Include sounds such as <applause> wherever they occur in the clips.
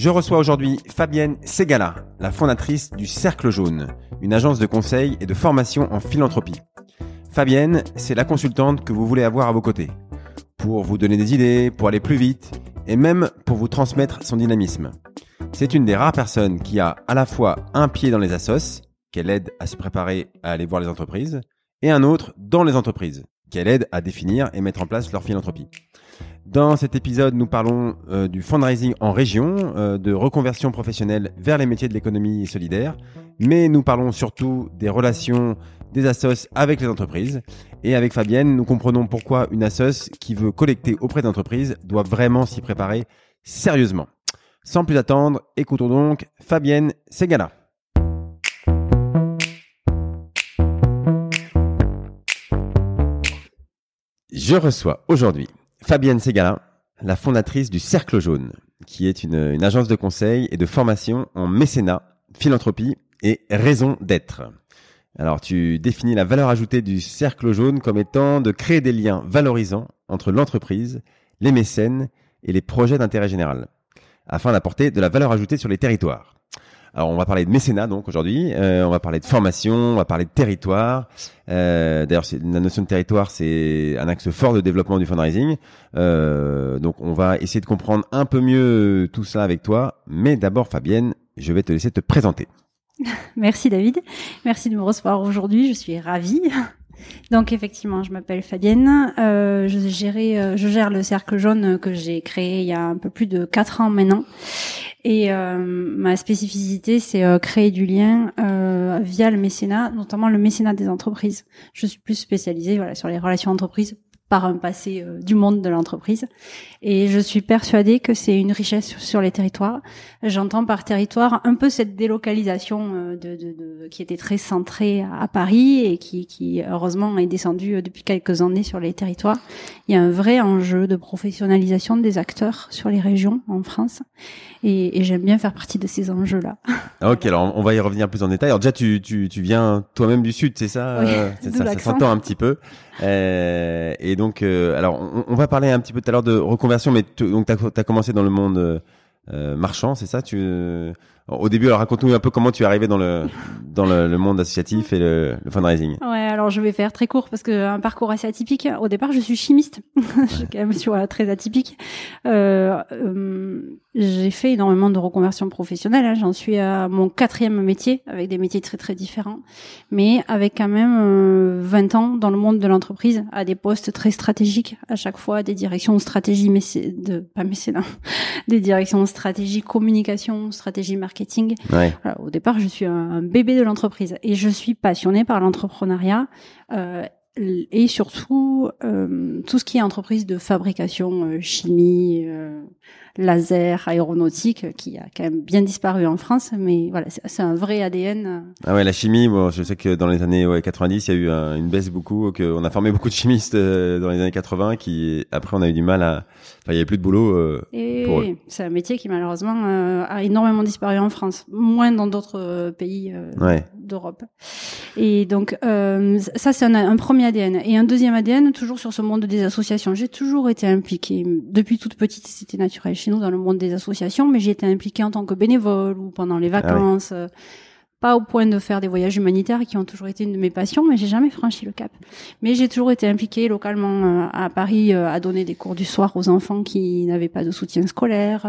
Je reçois aujourd'hui Fabienne Segala, la fondatrice du Cercle Jaune, une agence de conseil et de formation en philanthropie. Fabienne, c'est la consultante que vous voulez avoir à vos côtés, pour vous donner des idées, pour aller plus vite, et même pour vous transmettre son dynamisme. C'est une des rares personnes qui a à la fois un pied dans les assos, qu'elle aide à se préparer à aller voir les entreprises, et un autre dans les entreprises, qu'elle aide à définir et mettre en place leur philanthropie. Dans cet épisode, nous parlons euh, du fundraising en région, euh, de reconversion professionnelle vers les métiers de l'économie solidaire, mais nous parlons surtout des relations des assos avec les entreprises. Et avec Fabienne, nous comprenons pourquoi une assos qui veut collecter auprès d'entreprises doit vraiment s'y préparer sérieusement. Sans plus attendre, écoutons donc Fabienne Segala. Je reçois aujourd'hui Fabienne Segala, la fondatrice du Cercle Jaune, qui est une, agence de conseil et de formation en mécénat, philanthropie et raison d'être. Alors, tu définis la valeur ajoutée du Cercle Jaune comme étant de créer des liens valorisants entre l'entreprise, les mécènes et les projets d'intérêt général, afin d'apporter de la valeur ajoutée sur les territoires. Alors on va parler de mécénat donc aujourd'hui, euh, on va parler de formation, on va parler de territoire. Euh, D'ailleurs la notion de territoire c'est un axe fort de développement du fundraising. Euh, donc on va essayer de comprendre un peu mieux tout ça avec toi. Mais d'abord Fabienne, je vais te laisser te présenter. <laughs> Merci David, merci de me recevoir aujourd'hui, je suis ravie. Donc effectivement, je m'appelle Fabienne. Euh, je, gérais, euh, je gère le cercle jaune que j'ai créé il y a un peu plus de quatre ans maintenant. Et euh, ma spécificité, c'est euh, créer du lien euh, via le mécénat, notamment le mécénat des entreprises. Je suis plus spécialisée voilà, sur les relations entreprises par un passé euh, du monde de l'entreprise. Et je suis persuadée que c'est une richesse sur les territoires. J'entends par territoire un peu cette délocalisation euh, de, de, de, qui était très centrée à Paris et qui, qui heureusement est descendue euh, depuis quelques années sur les territoires. Il y a un vrai enjeu de professionnalisation des acteurs sur les régions en France. Et, et j'aime bien faire partie de ces enjeux-là. Ah, ok, alors on va y revenir plus en détail. Alors déjà, tu, tu, tu viens toi-même du Sud, c'est ça, oui, <laughs> ça Ça s'entend un petit peu. Euh, et donc, euh, alors, on, va parler un petit peu tout à l'heure de reconversion, mais donc tu as, commencé dans le monde euh, marchand, c'est ça? Tu au début, alors raconte-nous un peu comment tu es arrivé dans le dans le, le monde associatif et le, le, fundraising. Ouais, alors je vais faire très court parce que un parcours assez atypique. Au départ, je suis chimiste. <laughs> je suis quand même sur très atypique. Euh, euh, j'ai fait énormément de reconversion professionnelle. Hein. J'en suis à mon quatrième métier avec des métiers très très différents, mais avec quand même euh, 20 ans dans le monde de l'entreprise à des postes très stratégiques à chaque fois, des directions stratégie, mais de pas mécénat, <laughs> des directions stratégie communication, stratégie marketing Ouais. Voilà, au départ, je suis un bébé de l'entreprise et je suis passionnée par l'entrepreneuriat euh, et surtout euh, tout ce qui est entreprise de fabrication, euh, chimie, laser, aéronautique, qui a quand même bien disparu en France, mais voilà, c'est un vrai ADN. Ah ouais, la chimie, bon, je sais que dans les années ouais, 90, il y a eu un, une baisse beaucoup, que on a formé beaucoup de chimistes dans les années 80, qui après on a eu du mal à, il y avait plus de boulot. Euh, et oui, c'est un métier qui malheureusement euh, a énormément disparu en France, moins dans d'autres euh, pays ouais. d'Europe. Et donc ça c'est un, un, premier ADN et un deuxième ADN toujours sur ce monde des associations. J'ai toujours été impliquée depuis toute petite, c'était naturel chez nous dans le monde des associations, mais j'ai été impliquée en tant que bénévole ou pendant les vacances. Ah oui. Pas au point de faire des voyages humanitaires qui ont toujours été une de mes passions, mais j'ai jamais franchi le cap. Mais j'ai toujours été impliquée localement à Paris à donner des cours du soir aux enfants qui n'avaient pas de soutien scolaire.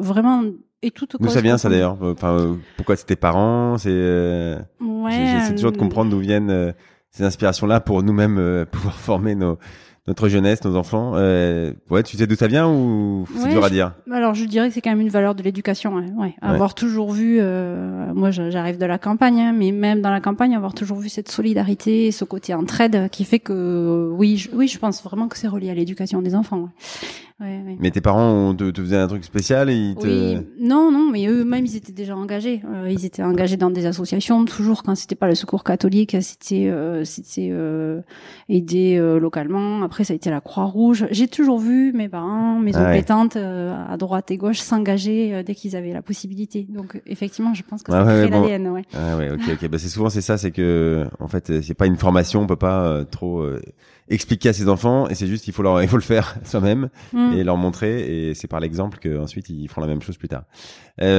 Vraiment et tout. D'où ça vient ça d'ailleurs Enfin, pourquoi c'est tes parents C'est euh... ouais, j'essaie toujours de comprendre d'où viennent euh, ces inspirations-là pour nous-mêmes euh, <laughs> pouvoir former nos notre jeunesse, nos enfants. Euh, ouais, tu sais d'où ça vient ou c'est ouais, dur à dire? Je, Alors je dirais que c'est quand même une valeur de l'éducation. Ouais, ouais. Avoir toujours vu, euh, moi j'arrive de la campagne, hein, mais même dans la campagne, avoir toujours vu cette solidarité, ce côté entraide, qui fait que oui, je, oui, je pense vraiment que c'est relié à l'éducation des enfants. Ouais, ouais. Mais tes parents on te, te faisaient un truc spécial et ils te... Oui, non, non, mais eux-mêmes, ils étaient déjà engagés. Euh, ils étaient engagés dans des associations. Toujours, quand c'était pas le Secours catholique, c'était euh, c'était euh, aider euh, localement. Après, ça a été la Croix-Rouge. J'ai toujours vu mes parents, mes Ah oncles ouais. et tantes, euh, à droite et gauche, s'engager euh, dès qu'ils avaient la possibilité. Donc, effectivement, je pense que Ouais, ça crée bon. l'ADN. Ouais. Ah ouais, ok, ok. Bah, c'est souvent c'est ça, c'est que en fait, c'est pas une formation, on peut pas euh, trop euh, expliquer à ses enfants, et c'est juste il faut leur, <laughs> il faut le faire soi-même Mm. et leur montrer, et c'est par l'exemple que ensuite ils feront la même chose plus tard.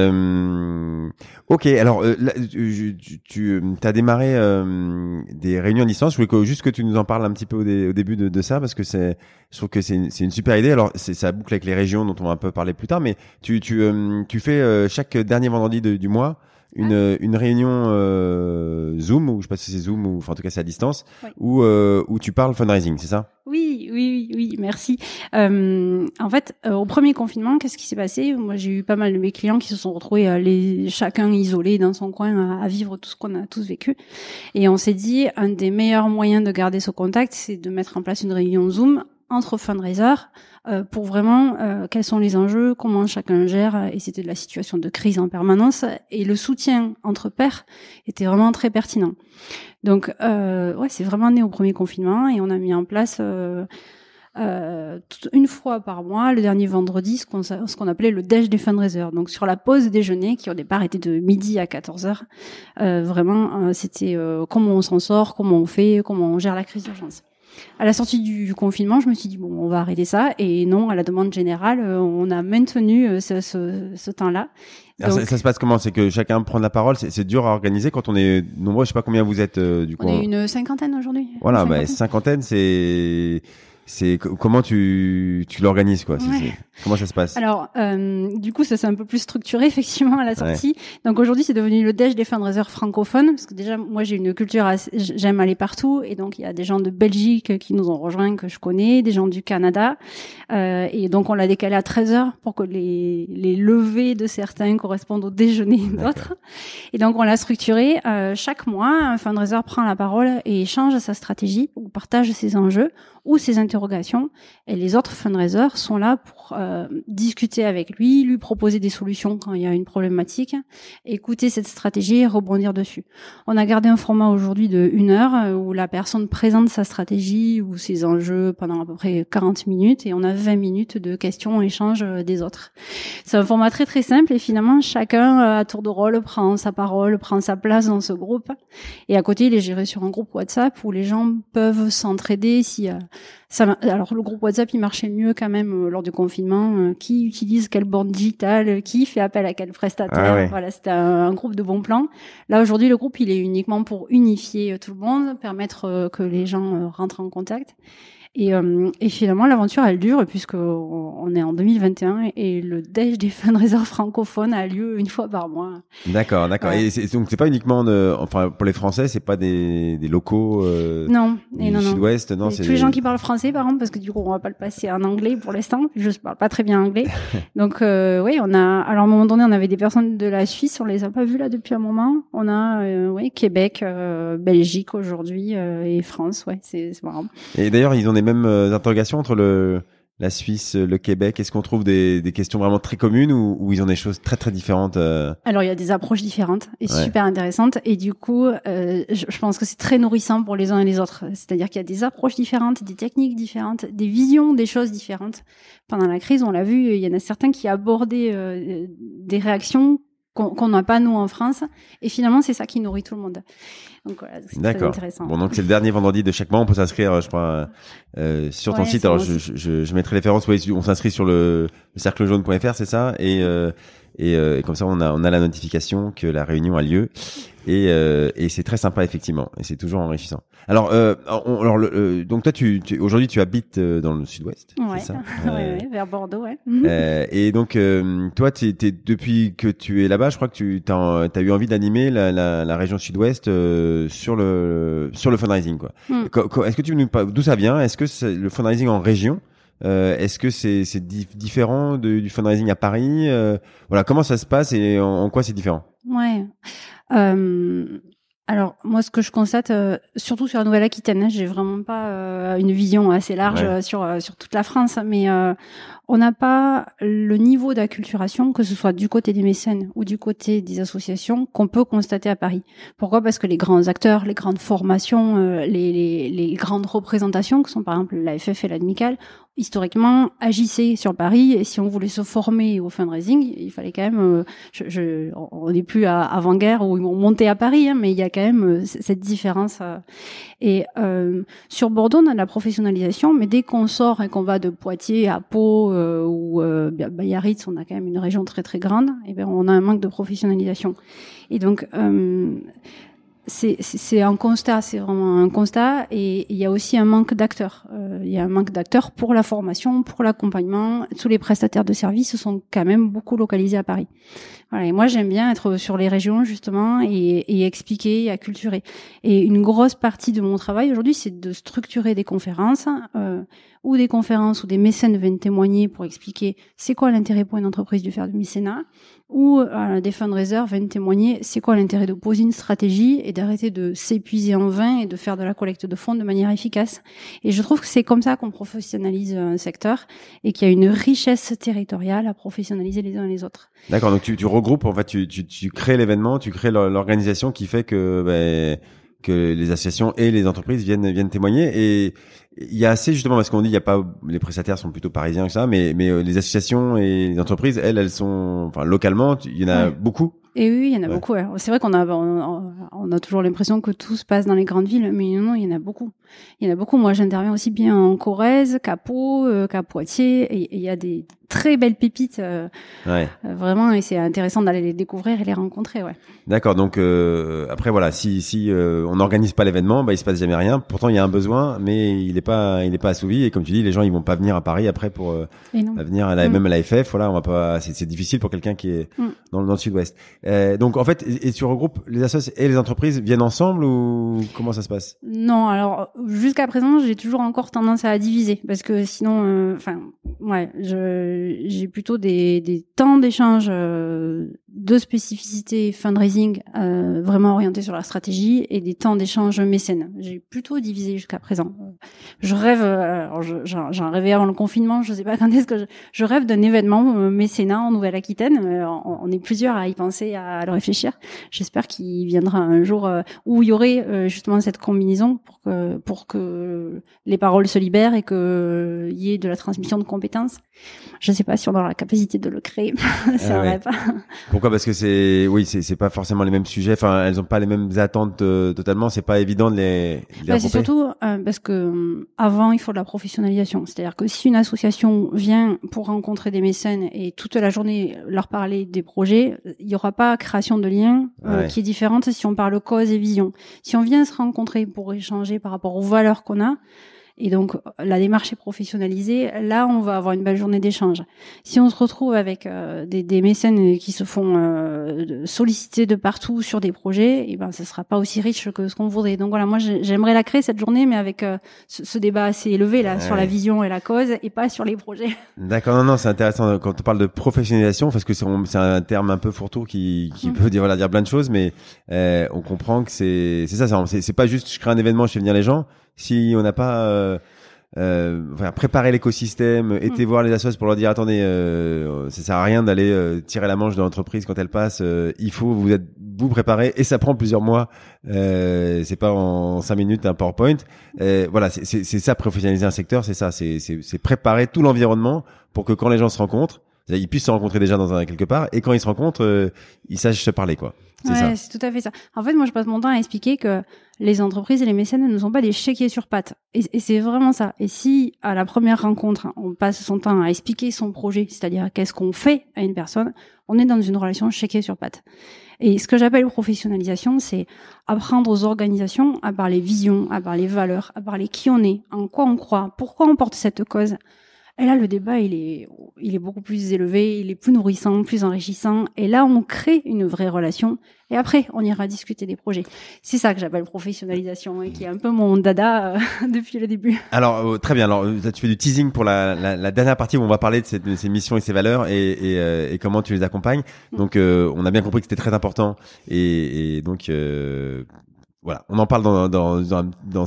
Euh, ok, alors euh, là, tu, tu as démarré euh, des réunions à distance. Je voulais que, juste que tu nous en parles un petit peu au, dé- au début de, de ça, parce que c'est, je trouve que c'est une, c'est une super idée. Alors c'est ça boucle avec les régions dont on va un peu parler plus tard, mais tu tu euh, tu fais euh, chaque dernier vendredi de- du mois une, euh, une réunion euh, Zoom, ou je sais pas si c'est Zoom, ou enfin en tout cas c'est à distance, Oui. où, euh, où tu parles fundraising, c'est ça? Oui, oui, oui, oui, merci. Euh, en fait, euh, au premier confinement, qu'est-ce qui s'est passé? Moi, j'ai eu pas mal de mes clients qui se sont retrouvés euh, les, chacun isolé dans son coin à, à vivre tout ce qu'on a tous vécu. Et on s'est dit, un des meilleurs moyens de garder ce contact, c'est de mettre en place une réunion Zoom entre fundraisers euh, pour vraiment euh, quels sont les enjeux, comment chacun gère, et c'était de la situation de crise en permanence, et le soutien entre pairs était vraiment très pertinent. Donc, euh, ouais, c'est vraiment né au premier confinement, et on a mis en place euh, euh, une fois par mois, le dernier vendredi, ce qu'on qu'on appelait le déj des fundraisers. Donc sur la pause déjeuner, qui au départ était de midi à 14 heures, euh, vraiment, euh, c'était euh, comment on s'en sort, comment on fait, comment on gère la crise d'urgence. À la sortie du confinement, je me suis dit bon, on va arrêter ça. Et non, à la demande générale, euh, on a maintenu euh, ce, ce, ce temps-là. Ça, se passe comment? C'est que chacun prend la parole, c'est c'est dur à organiser quand on est nombreux, je sais pas combien vous êtes euh, du coup. on est une cinquantaine aujourd'hui. Voilà, Une bah, cinquantaine, c'est c'est co- comment tu tu l'organises quoi Ouais. Comment ça se passe? Alors, euh, du coup, ça c'est un peu plus structuré <laughs> effectivement à la sortie. Donc aujourd'hui, c'est devenu le déj des fundraisers francophones parce que déjà, moi, j'ai une culture, j'aime aller partout et donc il y a des gens de Belgique qui nous ont rejoints que je connais, des gens du Canada euh, et donc on l'a décalé à 13 heures pour que les les levées de certains correspondent au déjeuner d'autres. Et donc on l'a structuré. Euh, chaque mois, un fundraiser prend la parole et échange sa stratégie ou partage ses enjeux ou ses interrogations. Et les autres fundraisers sont là pour euh, discuter avec lui, lui proposer des solutions quand il y a une problématique, écouter cette stratégie et rebondir dessus. On a gardé un format aujourd'hui de une heure euh, où la personne présente sa stratégie ou ses enjeux pendant à peu près 40 minutes et on a 20 minutes de questions, échanges euh, des autres. C'est un format très très simple et finalement chacun euh, à tour de rôle prend sa parole, prend sa place dans ce groupe. Et à côté, il est géré sur un groupe WhatsApp où les gens peuvent s'entraider si ça. Alors le groupe WhatsApp, il marchait mieux quand même euh, lors du confinement. euh, qui utilise quelle borne digitale, euh, qui fait appel à quel prestataire. Ah ouais. Voilà, c'était un, un groupe de bons plans. Là aujourd'hui, le groupe, il est uniquement pour unifier tout le monde, permettre que les gens rentrent en contact. Et, euh, et finalement, l'aventure, elle dure puisque on on est en 2021 et le déj des fundraisers francophones a lieu une fois par mois. D'accord, d'accord. Ouais. Et donc c'est pas uniquement de, enfin pour les Français, c'est pas des, des locaux euh, Non, et du non. Sud-Ouest, non, c'est tous les des- gens qui parlent français, par exemple, parce que du coup, on va pas le passer en anglais pour l'instant. Je parle pas très bien anglais. <laughs> Donc, euh, oui, on a. Alors, à un moment donné, on avait des personnes de la Suisse, on les a pas vues là depuis un moment. On a, euh, oui, Québec, Belgique aujourd'hui et France. Ouais, c'est marrant. Et d'ailleurs, ils ont les mêmes euh, interrogations entre le la Suisse, le Québec? Est-ce qu'on trouve des, des questions vraiment très communes ou, ou ils ont des choses très très différentes euh? Alors, il y a des approches différentes et Ouais. super intéressantes. Et du coup, euh, je, je pense que c'est très nourrissant pour les uns et les autres. C'est-à-dire qu'il y a des approches différentes, des techniques différentes, des visions des choses différentes. Pendant la crise, on l'a vu, il y en a certains qui abordaient euh, des réactions qu'on qu'on n'a pas nous en France. Et finalement, c'est ça qui nourrit tout le monde. Donc voilà, c'est intéressant. Bon, donc c'est le dernier vendredi de chaque mois. On peut s'inscrire, je crois, euh, sur ton site. Alors, je, je, je mettrai les références. On s'inscrit sur le, le cerclejaune.fr, c'est ça? Et, euh, et, euh, et comme ça, on a, on a la notification que la réunion a lieu. Et, euh, et c'est très sympa, effectivement. Et c'est toujours enrichissant. Alors, euh, on- alors le, euh, donc toi, tu, tu aujourd'hui, tu habites euh, dans le Sud-Ouest, Ouais. c'est ça <laughs> ouais, Euh, ouais, vers Bordeaux, ouais. euh, et donc, euh, toi, t'es, t'es- depuis que tu es là-bas, je crois que tu as, eu envie d'animer la, la, la région Sud-Ouest euh, sur le sur le fundraising, quoi. Hmm. Est-ce que tu nous d'où ça vient? Est-ce que c'est le fundraising en région? Est-ce que c'est dif- différent de- du fundraising à Paris Euh, Voilà, comment ça se passe et en, en quoi c'est différent? Ouais. Euh, alors moi, ce que je constate, euh, surtout sur la Nouvelle-Aquitaine, hein, j'ai vraiment pas euh, une vision assez large Ouais. euh, sur euh, sur toute la France, mais euh, on n'a pas le niveau d'acculturation, que ce soit du côté des mécènes ou du côté des associations, qu'on peut constater à Paris. Pourquoi? Parce que les grands acteurs, les grandes formations, euh, les, les, les, grandes représentations, que sont par exemple la FF et l'ADMICAL, historiquement agissaient sur Paris et si on voulait se former au fundraising, il fallait quand même, euh, je, je, on n'est plus à avant-guerre où ils monter à Paris, hein, mais il y a quand même euh, cette différence. Euh. Et euh, sur Bordeaux, on a la professionnalisation, mais dès qu'on sort et qu'on va de Poitiers à Pau ou euh, Biarritz, on a quand même une région très très grande, et bien on a un manque de professionnalisation. Et donc c'est un constat, c'est vraiment un constat, et il y a aussi un manque d'acteurs. Euh, il y a un manque d'acteurs pour la formation, pour l'accompagnement. Tous les prestataires de services sont quand même beaucoup localisés à Paris. Voilà, et moi j'aime bien être sur les régions justement et, et expliquer, et acculturer. Et une grosse partie de mon travail aujourd'hui, c'est de structurer des conférences euh, ou des conférences où des mécènes viennent témoigner pour expliquer c'est quoi l'intérêt pour une entreprise de faire du mécénat ou euh, des fundraisers viennent témoigner c'est quoi l'intérêt de poser une stratégie et d'arrêter de s'épuiser en vain et de faire de la collecte de fonds de manière efficace. Et je trouve que c'est comme ça qu'on professionnalise un secteur et qu'il y a une richesse territoriale à professionnaliser les uns et les autres. D'accord, donc tu, tu regroupes, en fait, tu, tu, tu crées l'événement, tu crées l'organisation qui fait que ben, que les associations et les entreprises viennent viennent témoigner et il y a assez justement parce qu'on dit il y a pas les prestataires sont plutôt parisiens que ça mais mais euh, les associations et les entreprises elles elles sont enfin localement il y en a beaucoup et oui, il y en a beaucoup. C'est vrai qu'on a, on, a toujours l'impression que tout se passe dans les grandes villes, mais non, il y en a beaucoup. Il y en a beaucoup. Moi, j'interviens aussi bien en Corrèze qu'à Pau, euh, qu'à Poitiers. Et il y a des très belles pépites, euh, ouais. Euh, vraiment. Et c'est intéressant d'aller les découvrir et les rencontrer. Ouais. D'accord. Donc après, voilà, si si on n'organise pas l'événement, bah il se passe jamais rien. Pourtant, il y a un besoin, mais il n'est pas il est pas assouvi. Et comme tu dis, les gens ils vont pas venir à Paris après pour venir à la, mm. même à la FF. Voilà, on va pas. C'est difficile pour quelqu'un qui est mm. dans, dans le sud-ouest. Euh, donc en fait, et, tu regroupes les associations et les entreprises viennent ensemble ou comment ça se passe? Non, alors jusqu'à présent, j'ai toujours encore tendance à diviser parce que sinon, euh, enfin, ouais, j'ai plutôt des, des temps d'échange euh, de spécificité fundraising euh, vraiment orientés sur la stratégie et des temps d'échange mécènes. J'ai plutôt divisé jusqu'à présent. Je rêve, j'en rêvais avant le confinement, je sais pas <laughs> quand est-ce que je, rêve d'un événement mécénat en Nouvelle-Aquitaine. On, on est plusieurs à y penser à, le réfléchir. J'espère qu'il viendra un jour euh, où il y aurait euh, justement cette combinaison pour que pour que les paroles se libèrent et que y ait de la transmission de compétences. Je ne sais pas si on aura la capacité de le créer. c'est <laughs> ah pas. Pourquoi? Parce que c'est oui, c'est pas forcément les mêmes sujets. Enfin, elles ont pas les mêmes attentes euh, totalement. C'est pas évident de les. Bah, c'est surtout parce que avant, il faut de la professionnalisation. C'est-à-dire que si une association vient pour rencontrer des mécènes et toute la journée leur parler des projets, il y aura pas création de liens euh, qui est différente si on parle cause et vision. Si on vient se rencontrer pour échanger par rapport aux valeurs qu'on a, et donc la démarche est professionnalisée. Là, on va avoir une belle journée d'échange. Si on se retrouve avec euh, des, des, mécènes qui se font euh, solliciter de partout sur des projets, et eh ben, ce sera pas aussi riche que ce qu'on voudrait. Donc voilà, moi j'aimerais la créer cette journée, mais avec euh, ce, débat assez élevé là sur la vision et la cause, et pas sur les projets. <laughs> D'accord, non, non, c'est intéressant quand on parle de professionnalisation, parce que c'est un terme un peu fourre-tout qui, qui mm. peut dire voilà dire plein de choses, mais on comprend que c'est c'est ça, c'est pas juste je crée un événement, je fais venir les gens si on n'a pas euh, euh, enfin, préparé l'écosystème, mm. été voir les associations pour leur dire attendez, euh, ça sert à rien d'aller euh, tirer la manche de l'entreprise quand elle passe. Euh, il faut vous êtes vous préparer et ça prend plusieurs mois. Euh, c'est pas en cinq minutes un PowerPoint. voilà, c'est ça professionnaliser un secteur, c'est ça, c'est préparer tout l'environnement pour que quand les gens se rencontrent, ils puissent se rencontrer déjà dans un quelque part et quand ils se rencontrent, ils sachent se parler quoi. Ouais, c'est tout à fait ça. En fait, moi, je passe mon temps à expliquer que les entreprises et les mécènes ne sont pas des chéquiers sur pattes. Et, c'est vraiment ça. Et si, à la première rencontre, on passe son temps à expliquer son projet, c'est-à-dire qu'est-ce qu'on fait à une personne, on est dans une relation chéquier sur pattes. Et ce que j'appelle professionnalisation, c'est apprendre aux organisations à parler vision, à parler valeurs, à parler qui on est, en quoi on croit, pourquoi on porte cette cause, et là, le débat, il est, il est beaucoup plus élevé, il est plus nourrissant, plus enrichissant. Et là, on crée une vraie relation. Et après, on ira discuter des projets. C'est ça que j'appelle professionnalisation et qui est un peu mon dada euh, <laughs> depuis le début. Alors, euh, très bien. Alors, euh, tu fais du teasing pour la, la, la, dernière partie où on va parler de, ces missions et ces valeurs et, et, et comment tu les accompagnes. Mm. Donc, on a bien compris que c'était très important. Et, et donc, voilà, on en parle dans, dans, dans, dans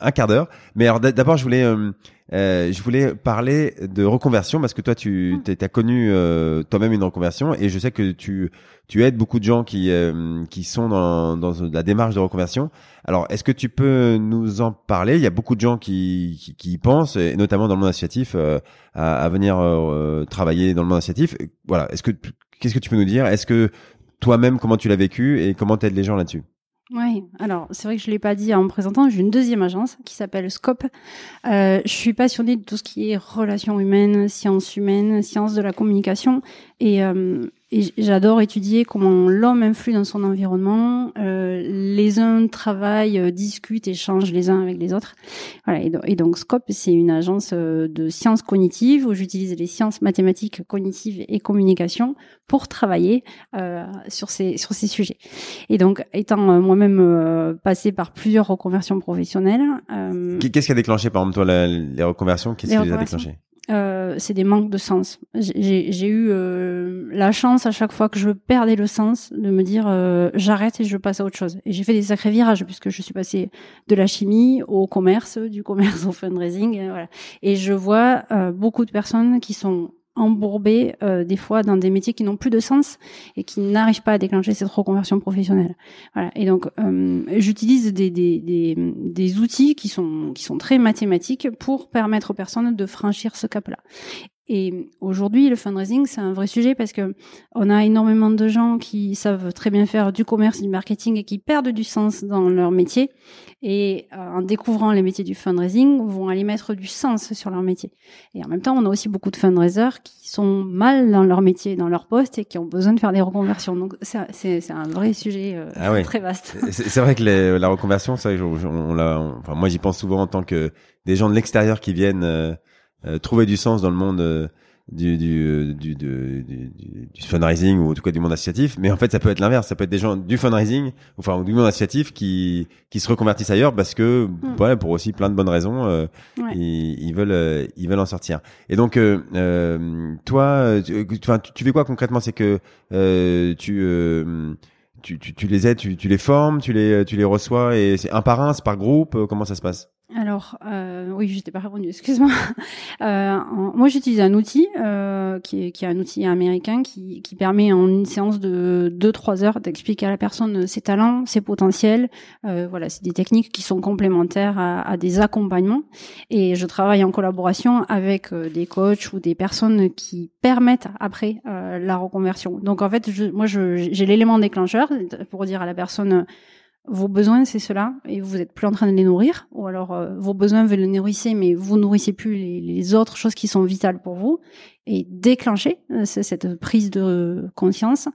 un quart d'heure. Mais alors d'abord, je voulais, euh, euh, je voulais parler de reconversion parce que toi, tu Mm. as connu euh, toi-même une reconversion et je sais que tu, tu aides beaucoup de gens qui, euh, qui sont dans, dans la démarche de reconversion. Alors, est-ce que tu peux nous en parler? Il y a beaucoup de gens qui, qui, qui y pensent, et notamment dans le monde associatif, euh, à, à venir euh, travailler dans le monde associatif. Voilà. Est-ce que qu'est-ce que tu peux nous dire? Est-ce que toi-même, comment tu l'as vécu et comment t'aides les gens là-dessus? Oui, alors c'est vrai que je l'ai pas dit en présentant, j'ai une deuxième agence qui s'appelle Scope. Euh, je suis passionnée de tout ce qui est relations humaines, sciences humaines, sciences de la communication et, euh, et j'adore étudier comment l'homme influe dans son environnement. Euh, les uns travaillent, euh, discutent, échangent les uns avec les autres. Voilà, et, do- et donc Scope, c'est une agence euh, de sciences cognitives où j'utilise les sciences mathématiques cognitives et communication pour travailler euh, sur ces sur ces sujets. Et donc, étant euh, moi-même euh, passée par plusieurs reconversions professionnelles, euh, Qu'est-ce qui a déclenché, par exemple, toi, la- les reconversions? Qu'est-ce qui les a déclenchées? Euh, c'est des manques de sens. J'ai eu euh, la chance à chaque fois que je perdais le sens de me dire euh, j'arrête et je passe à autre chose. Et j'ai fait des sacrés virages puisque je suis passée de la chimie au commerce, du commerce <laughs> au fundraising, voilà. Et je vois euh, beaucoup de personnes qui sont embourbées euh, des fois dans des métiers qui n'ont plus de sens et qui n'arrivent pas à déclencher cette reconversion professionnelle. Voilà. Et donc euh, j'utilise des, des, des, des outils qui sont qui sont très mathématiques pour permettre aux personnes de franchir ce cap-là. Et aujourd'hui, le fundraising, c'est un vrai sujet parce que on a énormément de gens qui savent très bien faire du commerce, du marketing et qui perdent du sens dans leur métier. Et euh, en découvrant les métiers du fundraising, vont aller mettre du sens sur leur métier. Et en même temps, on a aussi beaucoup de fundraisers qui sont mal dans leur métier, dans leur poste et qui ont besoin de faire des reconversions. Donc, c'est un vrai sujet euh, Ah très vaste. C'est vrai que les- la reconversion, ça, on, on l'a- on- enfin, moi, j'y pense souvent en tant que des gens de l'extérieur qui viennent euh, trouver du sens dans le monde euh, du, du, euh, du, du, du, du- du fundraising ou en tout cas du monde associatif. Mais en fait, ça peut être l'inverse. Ça peut être des gens du fundraising, enfin, du monde associatif qui, qui se reconvertissent ailleurs parce que, voilà, pour aussi plein de bonnes raisons, euh, ils, ils veulent, euh, ils veulent en sortir. Et donc, euh, euh, toi, tu, enfin, tu, tu fais quoi concrètement? C'est que euh, tu euh, tu, tu, tu les aides, tu, tu les formes, tu les, tu les reçois et c'est un par un, c'est par groupe, euh, comment ça se passe? Alors, euh, oui, je t'ai pas répondu, <laughs> excuse-moi. Euh, moi, j'utilise un outil euh, qui, est, qui est un outil américain qui, qui permet en une séance de 2-3 heures d'expliquer à la personne ses talents, ses potentiels. Euh, voilà, c'est des techniques qui sont complémentaires à, à des accompagnements. Et je travaille en collaboration avec euh, des coachs ou des personnes qui permettent après euh, la reconversion. Donc, en fait, je, moi, j'ai l'élément déclencheur pour dire à la personne vos besoins, c'est cela, et vous êtes plus en train de les nourrir, ou alors euh, vos besoins, vous les nourrissez, mais vous nourrissez plus les, autres choses qui sont vitales pour vous, et déclencher euh, cette prise de conscience.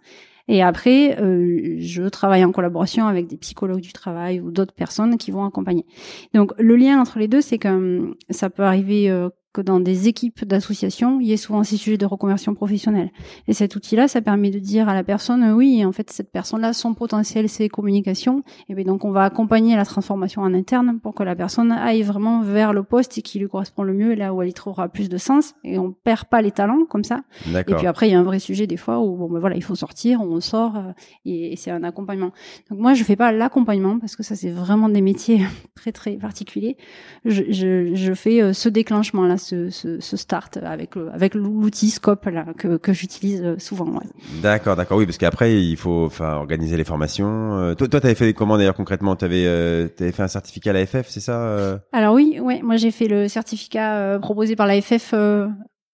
Et après, euh, je travaille en collaboration avec des psychologues du travail ou d'autres personnes qui vont accompagner. Donc, le lien entre les deux, c'est que hum, ça peut arriver euh, que dans des équipes d'associations, il y ait souvent ces sujets de reconversion professionnelle. Et cet outil-là, ça permet de dire à la personne, oui, en fait, cette personne-là, son potentiel, c'est communication. Et bien donc, on va accompagner la transformation en interne pour que la personne aille vraiment vers le poste qui lui correspond le mieux, là où elle y trouvera plus de sens. Et on perd pas les talents comme ça. Et puis après, il y a un vrai sujet des fois où bon, ben voilà, il faut sortir, on sort, euh, et, et c'est un accompagnement. Donc moi, je fais pas l'accompagnement parce que ça, c'est vraiment des métiers <laughs> très très particuliers. Je, je, je fais euh, ce déclenchement là, ce, ce, ce start avec le, avec l'outil Scope là que, que j'utilise euh, souvent. Ouais. D'accord, d'accord, oui, parce qu'après il faut, enfin, organiser les formations. Euh, toi, toi, t'avais fait comment d'ailleurs concrètement? T'avais, euh, t'avais fait un certificat à la FF, c'est ça euh? Alors oui, ouais, moi j'ai fait le certificat euh, proposé par la FF euh,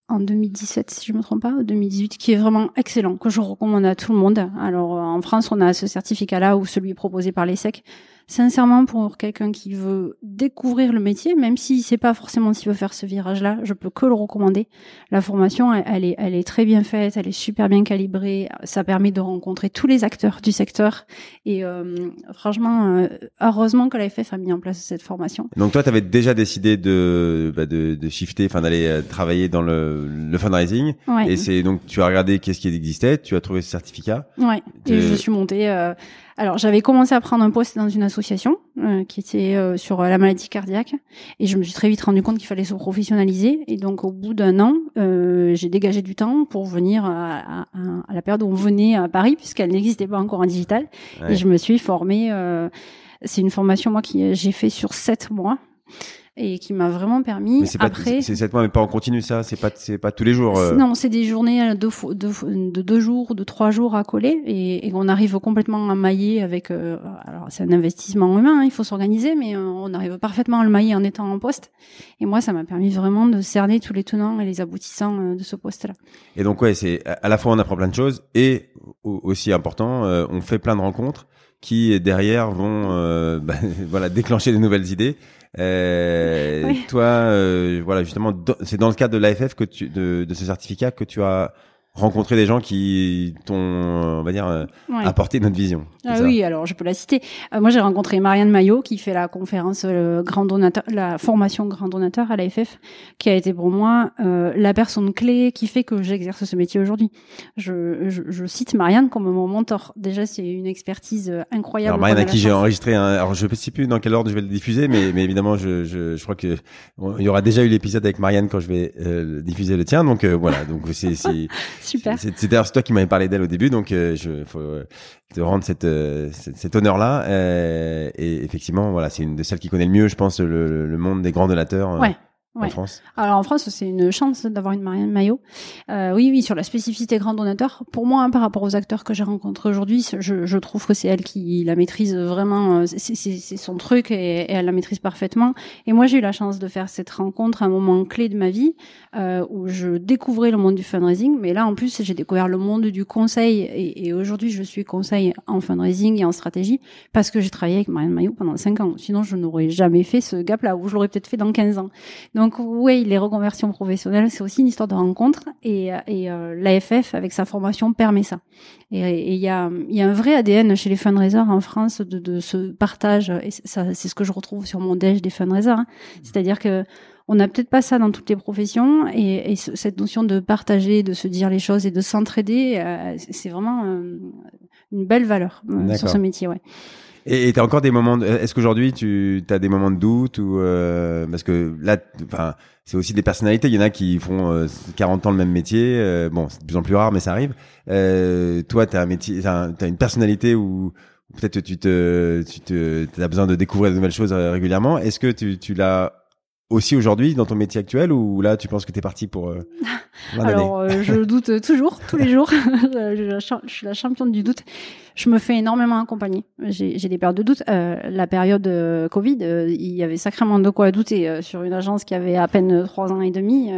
en 2017, si je me trompe pas, ou 2018, qui est vraiment excellent, que je recommande à tout le monde. Alors euh, en France, on a ce certificat-là ou celui proposé par l'ESSEC. Sincèrement, pour quelqu'un qui veut découvrir le métier, même s'il sait pas forcément s'il veut faire ce virage-là, je peux que le recommander. La formation, elle, elle est, elle est très bien faite, elle est super bien calibrée. Ça permet de rencontrer tous les acteurs du secteur. Et euh, franchement, euh, heureusement que la FF a mis en place cette formation. Donc toi, t'avais déjà décidé de, bah, de, de shifter, enfin d'aller euh, travailler dans le, le fundraising. Ouais. Et c'est donc tu as regardé qu'est-ce qui existait, tu as trouvé ce certificat. Ouais. De- Et je suis montée. euh, Alors, j'avais commencé à prendre un poste dans une association euh, qui était euh, sur euh, la maladie cardiaque, et je me suis très vite rendu compte qu'il fallait se professionnaliser. Et donc, au bout d'un an, euh, j'ai dégagé du temps pour venir à, à- à la période où on venait à Paris, puisqu'elle n'existait pas encore en digital. Ouais. Et je me suis formée. euh, C'est une formation moi qui j'ai fait sur sept mois et qui m'a vraiment permis. Mais c'est pas, après, c'est sept mois, mais pas en continu, ça. C'est pas, c'est pas tous les jours. euh. non, c'est des journées de, de, de deux jours, de trois jours à coller, et, et on arrive complètement à mailler avec. euh, alors c'est un investissement humain, hein, il faut s'organiser, mais euh, on arrive parfaitement à le mailler en étant en poste. Et moi, ça m'a permis vraiment de cerner tous les tenants et les aboutissants euh, de ce poste-là. Et donc ouais, c'est à la fois on apprend plein de choses et au- aussi important, euh, on fait plein de rencontres qui derrière vont euh, <laughs> bah, voilà déclencher de nouvelles idées. Euh, Oui. Toi, euh, voilà justement, c'est dans le cadre de l'AFF que tu de, de ce certificat que tu as rencontré des gens qui t'ont, euh, on va dire, euh, Ouais. apporté notre vision. Ah oui, alors je peux la citer. Euh, moi, j'ai rencontré Marianne Maillot qui fait la conférence euh, grand donateur, la formation grand donateur à l'AFF, qui a été pour moi euh, la personne clé qui fait que j'exerce ce métier aujourd'hui. Je, je, je cite Marianne comme mon mentor. Déjà, c'est une expertise incroyable. Alors Marianne à qui j'ai enregistré un, alors je ne sais plus dans quel ordre je vais le diffuser, mais, mais évidemment je, je, je crois que bon, il y aura déjà eu l'épisode avec Marianne quand je vais diffuser le tien, donc euh, voilà, donc c'est <laughs> Super. c'est d'ailleurs toi qui m'avais parlé d'elle au début, donc euh, je faut euh, te rendre cette, euh, cette- cet honneur là, et effectivement voilà c'est une de celles qui connaît le mieux, je pense le, le monde des grands donateurs euh, Ouais. en. France. Alors en France, c'est une chance d'avoir une Marianne Maillot. Euh, oui, oui, sur la spécificité grand donateur. Pour moi, hein, par rapport aux acteurs que j'ai rencontrés aujourd'hui, je, je trouve que c'est elle qui la maîtrise vraiment. euh, C'est son truc et, et elle la maîtrise parfaitement. Et moi, j'ai eu la chance de faire cette rencontre à un moment clé de ma vie euh, où je découvrais le monde du fundraising. Mais là, en plus, j'ai découvert le monde du conseil. Et, et aujourd'hui, je suis conseil en fundraising et en stratégie parce que j'ai travaillé avec Marianne Maillot pendant 5 ans. Sinon, je n'aurais jamais fait ce gap-là ou je l'aurais peut-être fait dans 15 ans. Donc oui, les reconversions professionnelles, c'est aussi une histoire de rencontre et, et euh, l'AFF avec sa formation permet ça. Et il y a, il y a un vrai ADN chez les fundraisers en France de, de ce partage et ça, c'est ce que je retrouve sur mon déj des fundraisers. hein. C'est-à-dire que on n'a peut-être pas ça dans toutes les professions et, et ce- cette notion de partager, de se dire les choses et de s'entraider, euh, c'est vraiment euh, une belle valeur sur ce métier. Ouais. Et tu as encore des moments. de- Est-ce qu'aujourd'hui tu as des moments de doute ou euh, parce que là, enfin, c'est aussi des personnalités. Il y en a qui font euh, 40 ans le même métier. euh, bon, c'est de plus en plus rare, mais ça arrive. Euh, toi, t'as un métier, t'as t'as une personnalité où peut-être tu te, tu te, as besoin de découvrir de nouvelles choses euh, régulièrement. Est-ce que tu, tu l'as aussi aujourd'hui dans ton métier actuel ou là tu penses que t'es parti pour euh, <laughs> Alors, euh, je doute toujours, tous les jours. <laughs> je, je- je suis la championne du doute. Je me fais énormément accompagner. J'ai des périodes de doute. Euh, la période euh, Covid, euh, il y avait sacrément de quoi douter euh, sur une agence qui avait à peine trois ans et demi.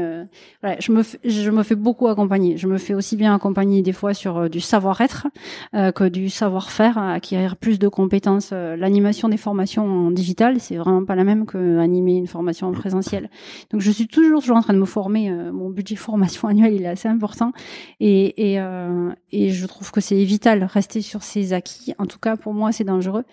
Voilà, je me je me fais beaucoup accompagner. Je me fais aussi bien accompagner des fois sur du savoir-être que du savoir-faire, acquérir plus de compétences. L'animation des formations en digital, c'est vraiment pas la même que animer une formation en présentiel. Donc je suis toujours, toujours en train de me former. mon budget <laughs> formation annuel, il est assez important. Et, et, et je trouve que c'est vital, rester sur ses acquis. En tout cas, pour moi, c'est dangereux.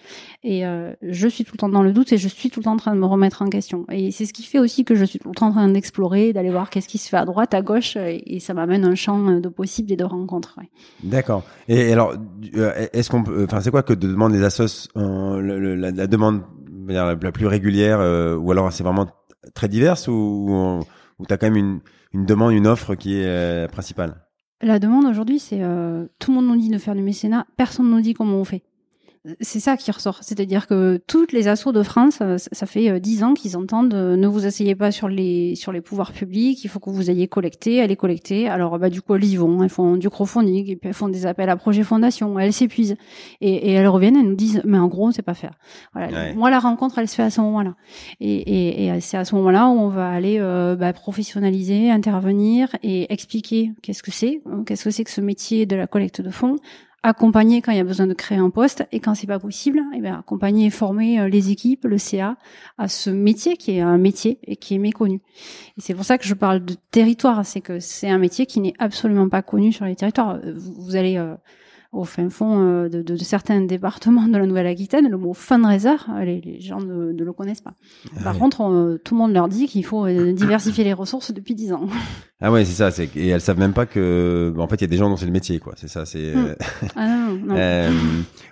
Et euh, je suis tout le temps dans le doute et je suis tout le temps en train de me remettre en question. Et c'est ce qui fait aussi que je suis tout le temps en train d'explorer, d'aller voir qu'est-ce qui se fait à droite, à gauche. Et, et ça m'amène un champ de possibles et de rencontres. D'accord. Et alors, euh, est-ce qu'on, enfin, c'est quoi que de demande les assos, euh, la, demande la, plus régulière, euh, ou alors c'est vraiment très diverse, ou ou, ou t'as quand même une, demande, une offre qui est euh, principale? La demande aujourd'hui, c'est euh, tout le monde nous dit de faire du mécénat, personne nous dit comment on fait. C'est ça qui ressort, c'est-à-dire que toutes les assos de France, euh, ça fait euh, dix ans qu'ils entendent euh, ne vous asseyez pas sur les sur les pouvoirs publics, il faut que vous ayez collecté, allez collecter. Alors bah du coup elles y vont, elles font du crowdfunding et puis elles font des appels à projets fondation, elles s'épuisent et, et elles reviennent, elles nous disent mais en gros on sait pas faire. Voilà. Ouais. Moi la rencontre elle se fait à ce moment-là et, et, et c'est à ce moment-là où on va aller euh, bah, professionnaliser, intervenir et expliquer qu'est-ce que c'est, qu'est-ce que c'est que ce métier de la collecte de fonds, accompagner quand il y a besoin de créer un poste et quand c'est pas possible, eh bien accompagner et former euh, les équipes, le CA à ce métier qui est un métier et qui est méconnu. Et c'est pour ça que je parle de territoire, c'est que c'est un métier qui n'est absolument pas connu sur les territoires. Euh, Vous, vous allez euh, au fin fond euh, de, de- de certains départements de la Nouvelle-Aquitaine, le mot fundraiser, euh, les, les gens ne, ne le connaissent pas. Par ouais. contre, on- tout le monde leur dit qu'il faut euh, diversifier les ressources depuis 10 ans. <laughs> Ah ouais, c'est ça. C'est et elles savent même pas que, en fait, il y a des gens dont c'est le métier, quoi. C'est ça. C'est. Hmm. euh, Ah non, non. Euh,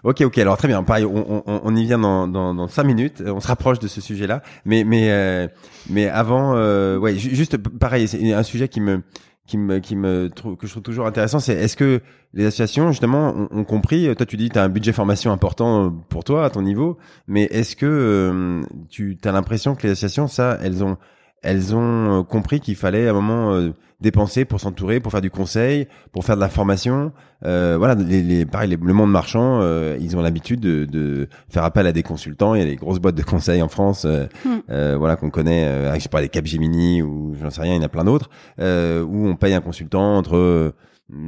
ok, ok. Alors très bien. Pareil, on, on, on y vient dans, dans, dans cinq minutes. On se rapproche de ce sujet-là. Mais mais euh, mais avant, euh, ouais, ju- juste pareil. C'est un sujet qui me qui me qui me que je trouve toujours intéressant, c'est est-ce que les associations justement ont, compris Toi, tu dis tu as un budget formation important pour toi à ton niveau, mais est-ce que tu as l'impression que les associations, ça, elles ont elles ont euh, compris qu'il fallait à un moment euh, dépenser pour s'entourer, pour faire du conseil, pour faire de la formation. Euh, voilà, les, les, pareil, le monde marchand, euh, ils ont l'habitude de, de, faire appel à des consultants. Il y a des grosses boîtes de conseil en France, hmm. voilà qu'on connaît. je sais pas les Capgemini ou j'en sais rien, il y en a plein d'autres où on paye un consultant entre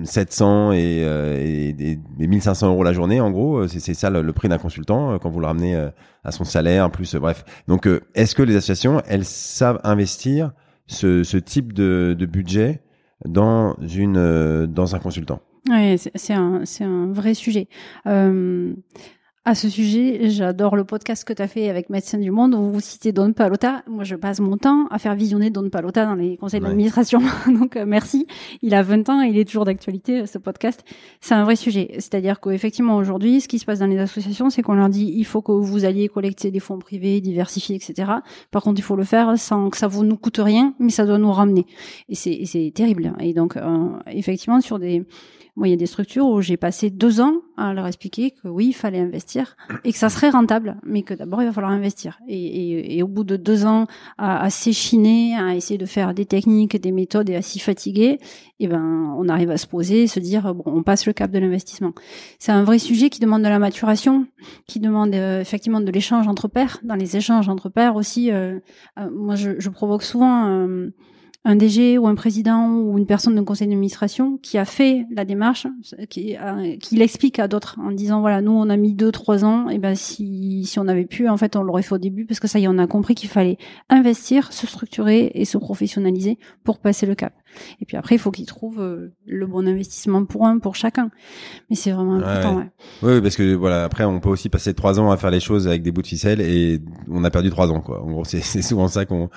700 et, euh, et, 1500 euros la journée en gros euh, c'est ça le, prix d'un consultant euh, quand vous le ramenez euh, à son salaire plus bref donc est-ce que les associations elles savent investir ce, type de, budget dans une dans un consultant? Oui, c'est un, un vrai sujet. Euh, à ce sujet, j'adore le podcast que tu as fait avec Médecins du Monde où vous citez Don Palota. Moi, je passe mon temps à faire visionner Don Palota dans les conseils d'administration. <laughs> Donc, euh, merci. Il a 20 ans et il est toujours d'actualité, ce podcast. C'est un vrai sujet. C'est-à-dire qu'effectivement, aujourd'hui, ce qui se passe dans les associations, c'est qu'on leur dit, il faut que vous alliez collecter des fonds privés, diversifier, etc. Par contre, il faut le faire sans que ça vous nous coûte rien, mais ça doit nous ramener. Et c'est terrible. Et donc, euh, effectivement, sur des moi, il y a des structures où j'ai passé deux ans à leur expliquer que oui, il fallait investir et que ça serait rentable, mais que d'abord il va falloir investir. Et, et, et au bout de deux ans à, s'échiner, à essayer de faire des techniques, des méthodes et à s'y fatiguer, eh ben, on arrive à se poser, se dire bon, on passe le cap de l'investissement. C'est un vrai sujet qui demande de la maturation, qui demande euh, effectivement de l'échange entre pairs. Dans les échanges entre pairs aussi, euh, euh, moi je, provoque souvent un DG ou un président ou une personne d'un conseil d'administration qui a fait la démarche, qui, l'explique à d'autres en disant voilà nous on a mis deux trois ans et ben si si on avait pu en fait on l'aurait fait au début parce que ça y est on a compris qu'il fallait investir, se structurer et se professionnaliser pour passer le cap. Et puis après, il faut qu'ils trouvent euh, le bon investissement pour un, pour chacun. Mais c'est vraiment important. Ouais. Oui, parce que voilà, après, on peut aussi passer trois ans à faire les choses avec des bouts de ficelle et on a perdu trois ans, quoi. En gros, c'est souvent ça qu'on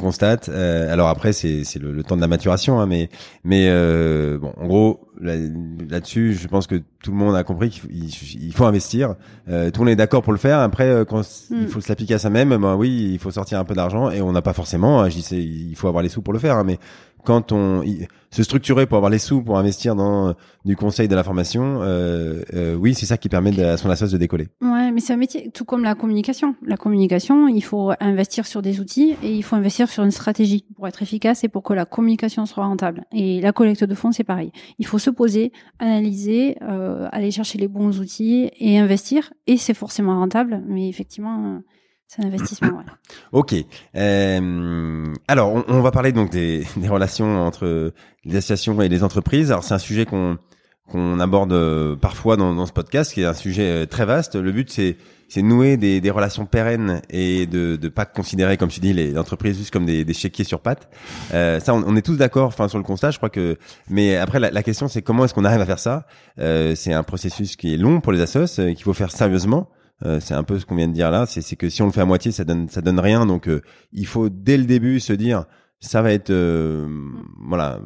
constate. Euh, alors après, c'est c'est le, temps de la maturation, hein, mais mais euh, bon, en gros, là-dessus, je pense que tout le monde a compris qu'il faut investir. Euh, tout le monde est d'accord pour le faire. Après, euh, quand il mm. faut se l'appliquer à ça même, ben oui, il faut sortir un peu d'argent et on n'a pas forcément. Hein, je dis, il faut avoir les sous pour le faire, hein, mais quand on se structurer pour avoir les sous pour investir dans du conseil de la formation, euh, euh, oui, c'est ça qui permet à son association de décoller. Ouais, mais c'est un métier tout comme la communication. La communication, il faut investir sur des outils et il faut investir sur une stratégie pour être efficace et pour que la communication soit rentable. Et la collecte de fonds, c'est pareil. Il faut se poser, analyser, euh, aller chercher les bons outils et investir. Et c'est forcément rentable, mais effectivement c'est un investissement. <coughs> Ouais. Ok. Euh, alors, on, on, va parler donc des, <laughs> des, relations entre les associations et les entreprises. Alors, c'est un sujet qu'on qu'on aborde euh, parfois dans, dans, ce podcast, qui est un sujet euh, très vaste. Le but, c'est c'est nouer des, des, relations pérennes et de ne pas considérer, comme tu dis, les entreprises juste comme des, des chéquiers sur pattes. Euh, ça, on, on, est tous d'accord, enfin sur le constat, je crois que. Mais après, la, la question, c'est comment est-ce qu'on arrive à faire ça? Euh, C'est un processus qui est long pour les assos, qu'il faut faire sérieusement. Euh, c'est un peu ce qu'on vient de dire là, c'est que si on le fait à moitié, ça donne ça donne rien. Donc euh, il faut dès le début se dire ça va être euh, voilà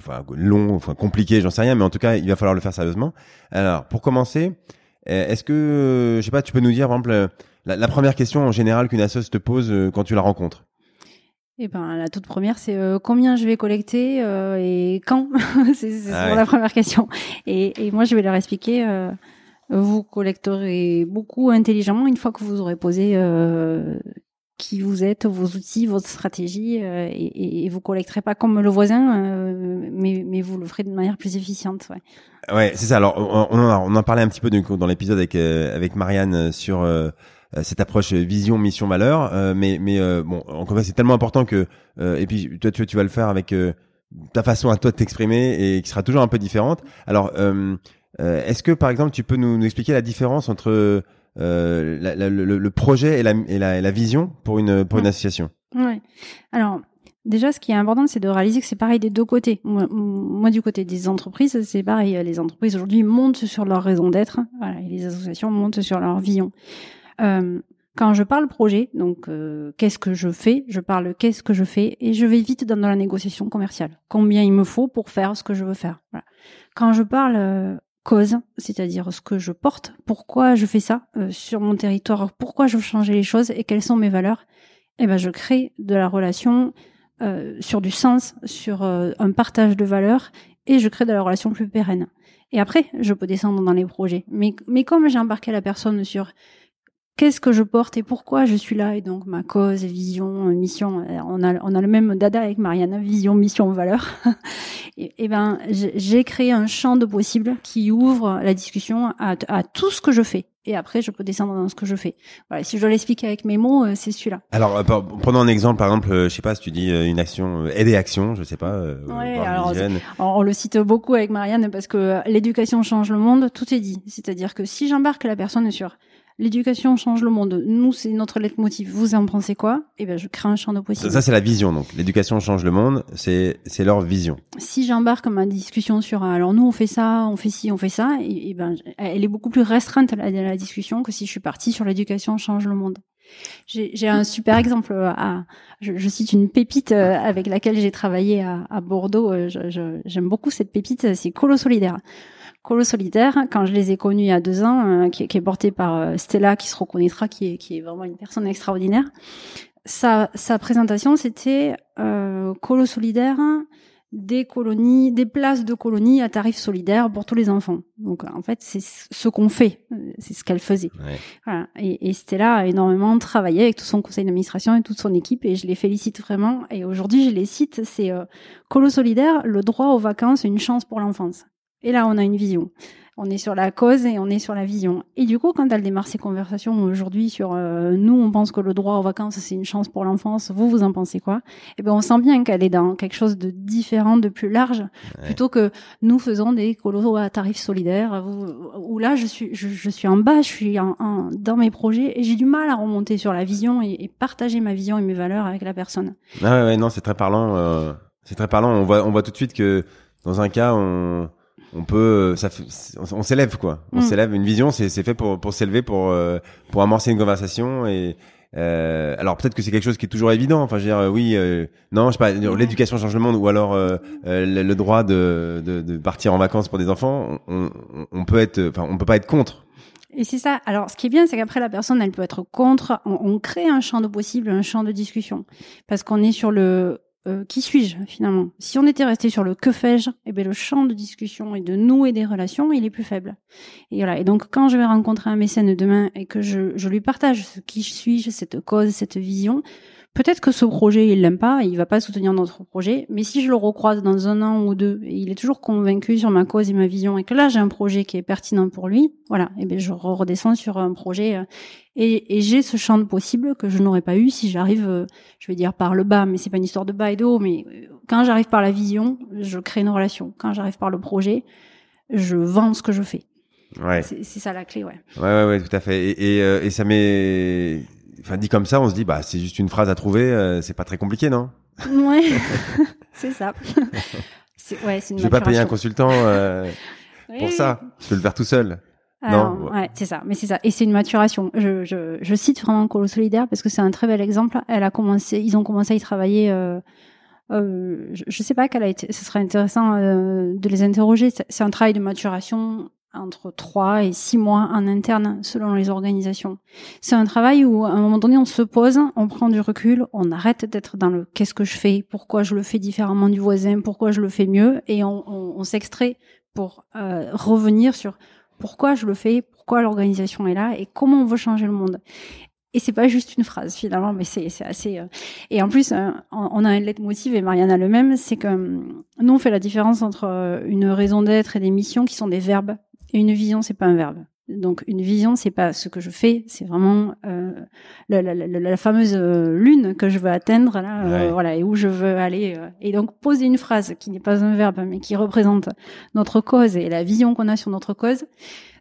enfin long, enfin compliqué, j'en sais rien, mais en tout cas il va falloir le faire sérieusement. Alors pour commencer, est-ce que je sais pas, tu peux nous dire par exemple la, première question en général qu'une assoce te pose quand tu la rencontres? Eh ben, la toute première, c'est combien je vais collecter et quand? <laughs> c'est ah la première question. Et, et, moi, je vais leur expliquer vous collecterez beaucoup intelligemment une fois que vous aurez posé euh, qui vous êtes, vos outils, votre stratégie, euh, et, et, vous collecterez pas comme le voisin, euh, mais, mais vous le ferez de manière plus efficiente. Ouais, ouais c'est ça. Alors, on, en a, on en parlait un petit peu dans l'épisode avec avec Marianne sur cette approche vision mission valeur mais mais bon encore une c'est tellement important que et puis toi tu, tu vas le faire avec ta façon à toi de t'exprimer et qui sera toujours un peu différente alors euh, est-ce que, par exemple, tu peux nous, expliquer la différence entre euh, le, projet et la, et, la, vision pour une, pour une association? Oui. Alors, Déjà, ce qui est important, c'est de réaliser que c'est pareil des deux côtés. Moi, du côté des entreprises, c'est pareil. Les entreprises aujourd'hui montent sur leur raison d'être, voilà, et les associations montent sur leur vision. Euh, quand je parle projet, donc qu'est-ce que je fais, je parle qu'est-ce que je fais, et je vais vite dans, la négociation commerciale. Combien il me faut pour faire ce que je veux faire. Voilà. Quand je parle cause, c'est-à-dire ce que je porte, pourquoi je fais ça euh, sur mon territoire, pourquoi je veux changer les choses et quelles sont mes valeurs, eh ben je crée de la relation euh, sur du sens, sur euh, un partage de valeurs, et je crée de la relation plus pérenne. Et après, je peux descendre dans les projets. Mais, mais comme j'ai embarqué la personne sur qu'est-ce que je porte et pourquoi je suis là, et donc ma cause, vision, mission, on a, on a le même dada avec Mariana, vision, mission, valeur. <laughs> et, et ben, j'ai créé un champ de possibles qui ouvre la discussion à, à tout ce que je fais et après je peux descendre dans ce que je fais. Voilà, si je dois l'expliquer avec mes mots, euh, c'est celui-là. Alors euh, prenons un exemple par exemple, euh, je sais pas si tu dis une action aider action, je sais pas ouais, alors, on le cite beaucoup avec Marianne parce que l'éducation change le monde, tout est dit. C'est-à-dire que si j'embarque la personne sur l'éducation change le monde. Nous, c'est notre leitmotiv. Vous en pensez quoi? Eh bien, je crée un champ de possibles. Ça, c'est la vision. Donc, l'éducation change le monde. C'est c'est leur vision. Si j'embarque ma discussion sur alors nous on fait ça, on fait ci, on fait ça, et, ben elle est beaucoup plus restreinte la, la discussion que si je suis partie sur l'éducation change le monde. J'ai un super exemple. À, je, je, cite une pépite euh, avec laquelle j'ai travaillé à, à Bordeaux. Euh, j'aime beaucoup cette pépite. C'est Colo Solidaire. Colo Solitaire, quand je les ai connus il y a deux ans, euh, qui, qui, est porté par euh, Stella, qui se reconnaîtra, qui est, qui est vraiment une personne extraordinaire. Sa, sa présentation, c'était euh, Colo Solidaire, des colonies, des places de colonies à tarif solidaire pour tous les enfants. Donc en fait, c'est ce qu'on fait, c'est ce qu'elle faisait. Voilà. Et, et, Stella a énormément travaillé avec tout son conseil d'administration et toute son équipe, et je les félicite vraiment. Et aujourd'hui, je les cite, c'est euh, Colo Solidaire, le droit aux vacances, une chance pour l'enfance. Et là, on a une vision. On est sur la cause et on est sur la vision. Et du coup, quand elle démarre ces conversations aujourd'hui sur euh, nous, on pense que le droit aux vacances c'est une chance pour l'enfance. Vous, vous en pensez quoi? Eh ben, on sent bien qu'elle est dans quelque chose de différent, de plus large, plutôt que nous faisons des colos à tarifs solidaires. Où, là, je suis, je, suis en bas, je suis en, dans mes projets et j'ai du mal à remonter sur la vision et, partager ma vision et mes valeurs avec la personne. Ah ouais, ouais non, c'est très parlant. Euh, c'est très parlant. On voit, on voit tout de suite que dans un cas, on on peut ça on, s'élève quoi on mm. s'élève une vision c'est c'est fait pour pour s'élever pour euh, pour amorcer une conversation et euh, alors peut-être que c'est quelque chose qui est toujours évident enfin je veux dire euh, oui euh, non je sais pas l'éducation change le monde ou alors le, droit de, de, de partir en vacances pour des enfants on, on, peut être enfin on peut pas être contre et c'est ça. Alors, ce qui est bien, c'est qu'après, la personne, elle peut être contre. On, on, crée un champ de possible, un champ de discussion. Parce qu'on est sur le euh, qui suis-je finalement? Si on était resté sur le que fais-je, eh bien le champ de discussion et de nous et des relations, il est plus faible. Et voilà. Et donc quand je vais rencontrer un mécène demain et que je, je lui partage ce qui suis-je, cette cause, cette vision, Peut-être que ce projet, il l'aime pas, il va pas soutenir notre projet, mais si je le recroise dans un an ou deux, et il est toujours convaincu sur ma cause et ma vision, et que là j'ai un projet qui est pertinent pour lui, voilà, et bien je redescends sur un projet, euh, et, j'ai ce champ de possible que je n'aurais pas eu si j'arrive, euh, je vais dire par le bas, mais c'est pas une histoire de bas et de haut, mais euh, quand j'arrive par la vision, je crée une relation. Quand j'arrive par le projet, je vends ce que je fais. Ouais. C'est ça la clé, ouais. Ouais, ouais, ouais, tout à fait. Et, et, et ça met enfin dit comme ça, on se dit bah c'est juste une phrase à trouver, euh, c'est pas très compliqué, non? Ouais, <laughs> c'est ça. Ouais, c'est une Je vais pas payer un consultant euh, pour ça. Je peux le faire tout seul. non, ouais, c'est ça. Mais c'est ça. Et c'est une maturation. Je, je, je cite vraiment Colo Solidaire parce que c'est un très bel exemple. Elle a commencé, ils ont commencé à y travailler. Euh, euh, je, je sais pas quelle a été. Ce serait intéressant euh, de les interroger. C'est un travail de maturation entre trois et six mois en interne selon les organisations. C'est un travail où à un moment donné on se pose, on prend du recul, on arrête d'être dans le qu'est-ce que je fais, pourquoi je le fais différemment du voisin, pourquoi je le fais mieux, et on, s'extrait pour euh, revenir sur pourquoi je le fais, pourquoi l'organisation est là et comment on veut changer le monde. Et c'est pas juste une phrase finalement, mais c'est assez. Euh, et en plus, euh, on a un leitmotiv et Mariana le même, c'est que nous on fait la différence entre une raison d'être et des missions qui sont des verbes et une vision, c'est pas un verbe. Donc une vision, c'est pas ce que je fais, c'est vraiment euh, la, la, la, la, fameuse euh, lune que je veux atteindre là, euh, voilà, et où je veux aller. Euh. et donc poser une phrase qui n'est pas un verbe, mais qui représente notre cause et la vision qu'on a sur notre cause,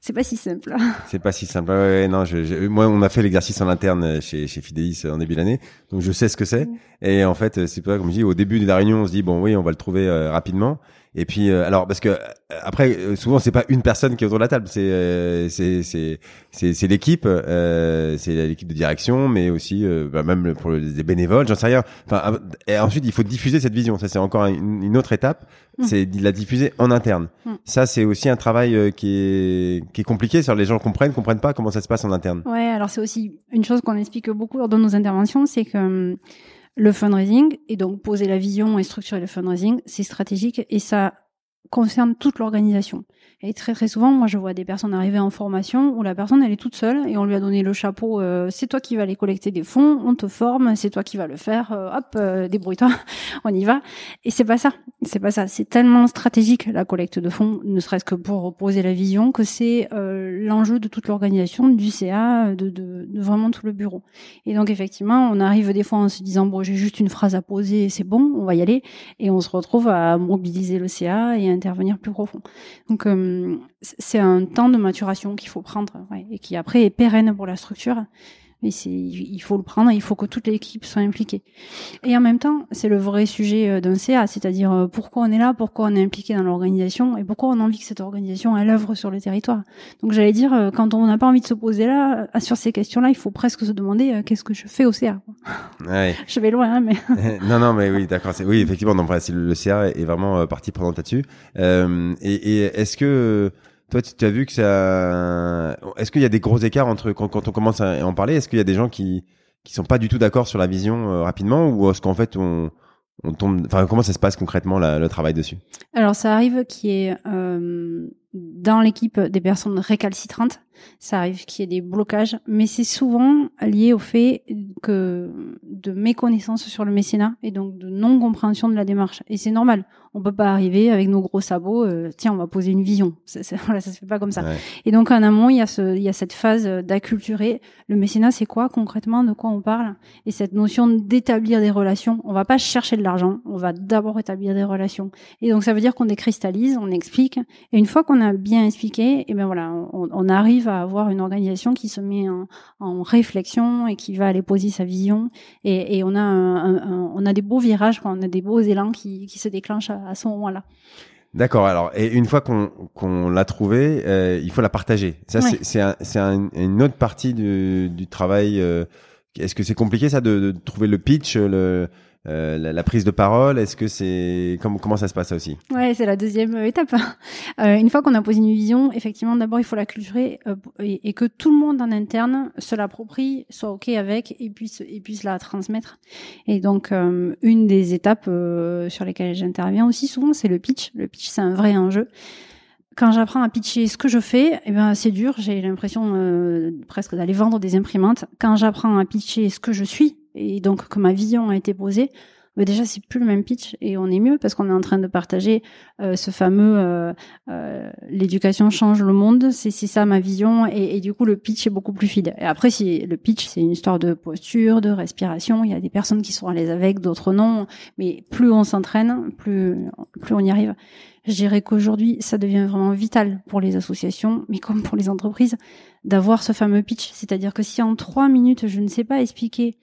c'est pas si simple. <laughs> C'est pas si simple. Ouais, non, je, moi, on a fait l'exercice en interne chez, chez Fidelis en début d'année, donc je sais ce que c'est. Mm. Et en fait, c'est pas comme je dis, au début de la réunion, on se dit bon, oui, on va le trouver rapidement. Et puis euh, alors parce que euh, après euh, souvent c'est pas une personne qui est autour de la table, c'est c'est c'est c'est l'équipe, c'est l'équipe de direction, mais aussi bah, même pour les bénévoles, j'en sais rien. Enfin et ensuite il faut diffuser cette vision. Ça c'est encore une, autre étape, mmh. c'est de la diffuser en interne. Mmh. Ça c'est aussi un travail qui est qui est compliqué. Sur les gens comprennent, comprennent pas comment ça se passe en interne. Ouais, alors c'est aussi une chose qu'on explique beaucoup lors de nos interventions, c'est que le fundraising et donc poser la vision et structurer le fundraising, c'est stratégique et ça concerne toute l'organisation. Et très très souvent, moi je vois des personnes arriver en formation où la personne elle est toute seule et on lui a donné le chapeau, euh, c'est toi qui vas aller collecter des fonds, on te forme, c'est toi qui vas le faire, euh, hop, euh, débrouille-toi, <laughs> on y va. Et c'est pas ça, c'est pas ça. C'est tellement stratégique la collecte de fonds, ne serait-ce que pour reposer la vision, que c'est l'enjeu de toute l'organisation, du CA, de, de, de, vraiment tout le bureau. Et donc effectivement, on arrive des fois en se disant bon j'ai juste une phrase à poser, c'est bon, on va y aller, et on se retrouve à mobiliser le CA et intervenir plus profond. Donc euh, c'est un temps de maturation qu'il faut prendre et qui après est pérenne pour la structure mais c'est, il faut le prendre, il faut que toute l'équipe soit impliquée. Et en même temps, c'est le vrai sujet euh, d'un CA, c'est-à-dire euh, pourquoi on est là, pourquoi on est impliqué dans l'organisation et pourquoi on a envie que cette organisation elle œuvre sur le territoire. Donc j'allais dire, euh, quand on n'a pas envie de se poser là, sur ces questions-là, il faut presque se demander qu'est-ce que je fais au CA. Ouais. <laughs> je vais loin, hein, mais <laughs> non, non, mais oui, d'accord. C'est oui, effectivement, non, le CA est vraiment partie prenante là-dessus. Euh, et, et est-ce que toi, tu as vu que ça. Est-ce qu'il y a des gros écarts entre quand, on commence à en parler Est-ce qu'il y a des gens qui qui sont pas du tout d'accord sur la vision euh, rapidement, ou est-ce qu'en fait on on tombe. Enfin, comment ça se passe concrètement le travail dessus? Alors, ça arrive qu'il y ait euh, dans l'équipe des personnes récalcitrantes, ça arrive qu'il y ait des blocages, mais c'est souvent lié au fait que de méconnaissance sur le mécénat et donc de non compréhension de la démarche. Et c'est normal on peut pas arriver avec nos gros sabots. Euh, tiens, on va poser une vision. Ça, ça, <laughs> voilà, ça se fait pas comme ça. Et donc en amont, il y a ce, il y a cette phase d'acculturer. Le mécénat, c'est quoi concrètement De quoi on parle? Et cette notion d'établir des relations. On va pas chercher de l'argent. On va d'abord établir des relations. Et donc ça veut dire qu'on décristallise, on explique. Et une fois qu'on a bien expliqué, et eh ben voilà, on, on, arrive à avoir une organisation qui se met en, en, réflexion et qui va aller poser sa vision. Et, et on a un, un, on a des beaux virages, quoi. on a des beaux élans qui, qui se déclenchent à ce moment-là. D'accord. Alors, et une fois qu'on qu'on l'a trouvé, euh, il faut la partager. Ça, c'est un, c'est une autre partie du, du travail. Euh, Est-ce que c'est compliqué ça de, de, trouver le pitch, le euh, la, prise de parole Est-ce que c'est comment ça se passe ça aussi? Ouais, c'est la deuxième euh, étape. Euh, une fois qu'on a posé une vision, effectivement, d'abord il faut la culturer et, que tout le monde en interne se l'approprie, soit ok avec et puisse et puisse la transmettre. Et donc une des étapes sur lesquelles j'interviens aussi souvent, c'est le pitch. Le pitch, c'est un vrai enjeu quand j'apprends à pitcher ce que je fais, eh ben c'est dur. J'ai l'impression presque d'aller vendre des imprimantes. Quand j'apprends à pitcher ce que je suis, et donc que ma vision a été posée, mais déjà c'est plus le même pitch et on est mieux parce qu'on est en train de partager euh, ce fameux euh, euh, l'éducation change le monde, c'est ça ma vision et, et, du coup le pitch est beaucoup plus fidèle. Et après si le pitch c'est une histoire de posture, de respiration, il y a des personnes qui sont à l'aise avec, d'autres non, mais plus on s'entraîne, plus plus on y arrive. Je dirais qu'aujourd'hui, ça devient vraiment vital pour les associations, mais comme pour les entreprises, d'avoir ce fameux pitch. C'est-à-dire que si en trois minutes, je ne sais pas expliquer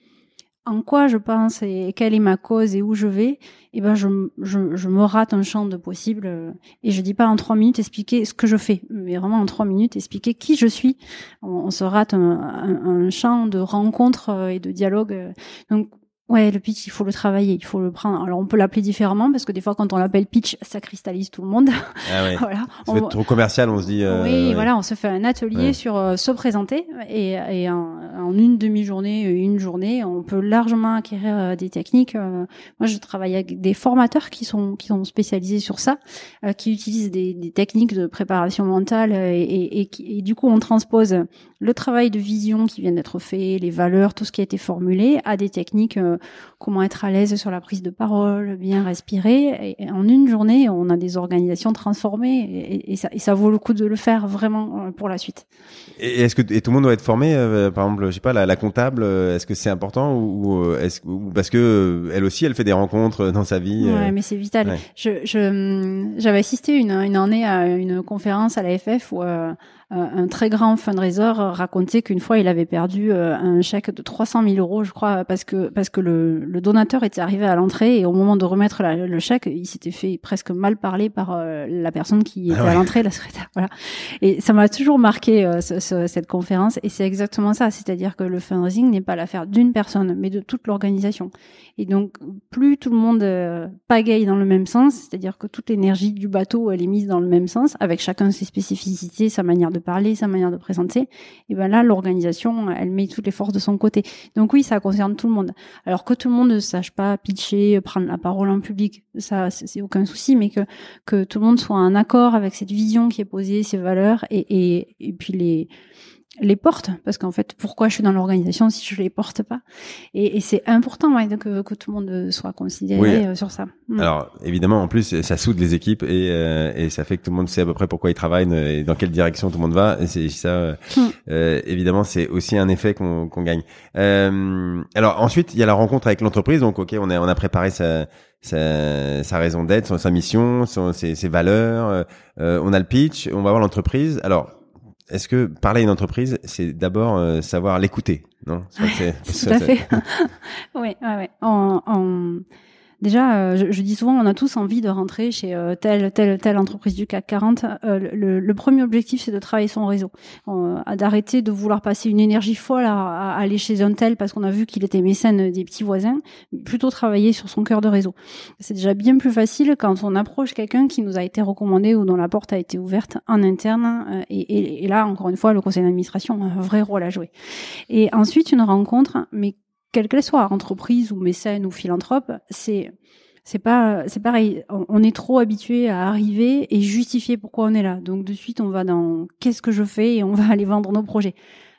en quoi je pense et quelle est ma cause et où je vais, eh ben je, je, je me rate un champ de possible euh, et je dis pas en trois minutes expliquer ce que je fais, mais vraiment en trois minutes expliquer qui je suis. On, se rate un, champ de rencontres euh, et de dialogue. Donc Ouais, le pitch, il faut le travailler, il faut le prendre. Alors, on peut l'appeler différemment parce que des fois, quand on l'appelle pitch, ça cristallise tout le monde. Ah ouais. <laughs> voilà. Ça on... trop commercial, on se dit. Euh... Oui, voilà, on se fait un atelier sur euh, se présenter et, et en, en, une demi-journée, une journée, on peut largement acquérir euh, des techniques. Moi, je travaille avec des formateurs qui sont qui sont spécialisés sur ça, qui utilisent des, des, techniques de préparation mentale et, et, et, et du coup, on transpose le travail de vision qui vient d'être fait, les valeurs, tout ce qui a été formulé, à des techniques comment être à l'aise sur la prise de parole, bien respirer. Et en une journée, on a des organisations transformées et, ça, et ça, vaut le coup de le faire vraiment euh, pour la suite. Et est-ce que et tout le monde doit être formé euh, Par exemple, je sais pas, la, la comptable, euh, est-ce que c'est important ou, est-ce ou parce que elle aussi, elle fait des rencontres dans sa vie Ouais, mais c'est vital. Je j'avais assisté une, une année à une conférence à la FF où un très grand fundraiser racontait qu'une fois il avait perdu un chèque de 300 000 euros, je crois, parce que parce que le, le donateur était arrivé à l'entrée et au moment de remettre le chèque, il s'était fait presque mal parler par euh, la personne qui était ah à l'entrée, la secrétaire. Voilà. Et ça m'a toujours marqué euh, cette conférence et c'est exactement ça, c'est-à-dire que le fundraising n'est pas l'affaire d'une personne, mais de toute l'organisation. Et donc, plus tout le monde euh, pagaille dans le même sens, c'est-à-dire que toute l'énergie du bateau, elle est mise dans le même sens, avec chacun ses spécificités, sa manière de parler, sa manière de présenter, et ben là, l'organisation, elle met toutes les forces de son côté. Donc oui, ça concerne tout le monde. Alors que tout le monde ne sache pas pitcher, prendre la parole en public, ça, c'est aucun souci, mais que, que tout le monde soit en accord avec cette vision qui est posée, ses valeurs, et, et, et puis les les porte parce qu'en fait pourquoi je suis dans l'organisation si je les porte pas? Et, et c'est important ouais, que, que tout le monde soit considéré euh, sur ça mm. alors évidemment en plus ça soude les équipes et, euh, et ça fait que tout le monde sait à peu près pourquoi ils travaillent et dans quelle direction tout le monde va et c'est ça euh, mm. euh évidemment c'est aussi un effet qu'on qu'on gagne alors ensuite il y a la rencontre avec l'entreprise donc ok on a on a préparé sa sa, sa raison d'être, sa mission, son, ses, ses valeurs. on a le pitch, on va voir l'entreprise. Alors, est-ce que parler à une entreprise, c'est d'abord euh, savoir l'écouter, non? <laughs> Tout à fait. <laughs> oui, ouais, ouais. En, en, Déjà, euh, je, je, dis souvent, on a tous envie de rentrer chez euh, telle, telle, telle entreprise du CAC 40. Euh, le, le, premier objectif, c'est de travailler son réseau, d'arrêter de vouloir passer une énergie folle à, aller chez un tel parce qu'on a vu qu'il était mécène des petits voisins. Plutôt travailler sur son cœur de réseau. C'est déjà bien plus facile quand on approche quelqu'un qui nous a été recommandé ou dont la porte a été ouverte en interne. Et, et, et là, encore une fois, le conseil d'administration a un vrai rôle à jouer. Et ensuite, une rencontre, mais quelle qu'elle soit, entreprise ou mécène ou philanthrope, c'est c'est pas c'est pareil. On, est trop habitué à arriver et justifier pourquoi on est là. Donc de suite, on va dans qu'est-ce que je fais? et on va aller vendre nos projets.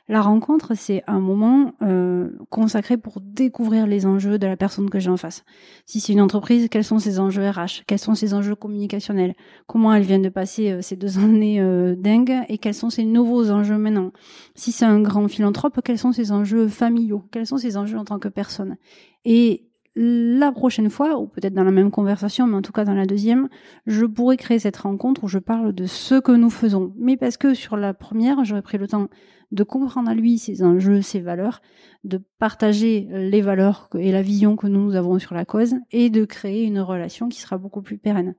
La rencontre, c'est un moment euh, consacré pour découvrir les enjeux de la personne que j'ai en face. Si c'est une entreprise, quels sont ses enjeux RH Quels sont ses enjeux communicationnels Comment elle vient de passer euh, ces deux années euh, dingues Et quels sont ses nouveaux enjeux maintenant Si c'est un grand philanthrope, quels sont ses enjeux familiaux Quels sont ses enjeux en tant que personne Et la prochaine fois, ou peut-être dans la même conversation, mais en tout cas dans la deuxième, je pourrais créer cette rencontre où je parle de ce que nous faisons. Mais parce que sur la première, j'aurais pris le temps de comprendre à lui ses enjeux, ses valeurs, de partager les valeurs et la vision que nous avons sur la cause et de créer une relation qui sera beaucoup plus pérenne.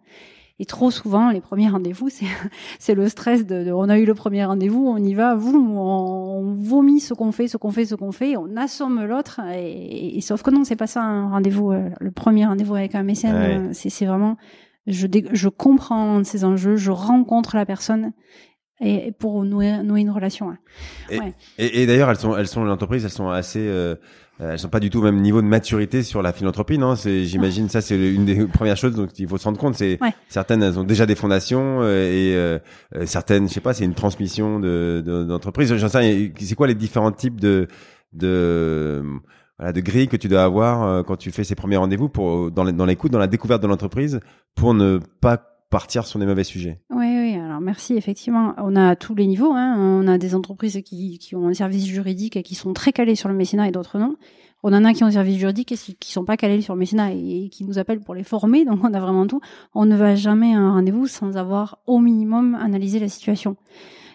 Et trop souvent, les premiers rendez-vous, <laughs> c'est, le stress de, on a eu le premier rendez-vous, on y va, vous, on, vomit ce qu'on fait, ce qu'on fait, ce qu'on fait, on assomme l'autre. Et, sauf que non, c'est pas ça un rendez-vous. Euh, le premier rendez-vous avec un mécène, euh, c'est, c'est vraiment, je, je comprends ces enjeux, je rencontre la personne et pour nouer, nouer une relation. Et, et, et d'ailleurs, elles sont, elles sont l'entreprise, elles sont assez, euh, elles sont pas du tout au même niveau de maturité sur la philanthropie, non? C'est, j'imagine, ça c'est une des <laughs> premières choses dont il faut se rendre compte. C'est certaines, elles ont déjà des fondations euh, et euh, euh, certaines, je sais pas, c'est une transmission de, d'entreprise. J'en sais, c'est quoi les différents types de de voilà, de grilles que tu dois avoir quand tu fais ces premiers rendez-vous pour dans, dans l'écoute, dans la découverte de l'entreprise, pour ne pas partir sur des mauvais sujets? Oui. Alors merci. Effectivement, on a tous les niveaux. Hein. On a des entreprises qui, qui ont un service juridique et qui sont très calées sur le mécénat et d'autres non. On en a qui ont un service juridique et qui sont pas calés sur le mécénat et qui nous appellent pour les former. Donc on a vraiment tout. On ne va jamais à un rendez-vous sans avoir au minimum analysé la situation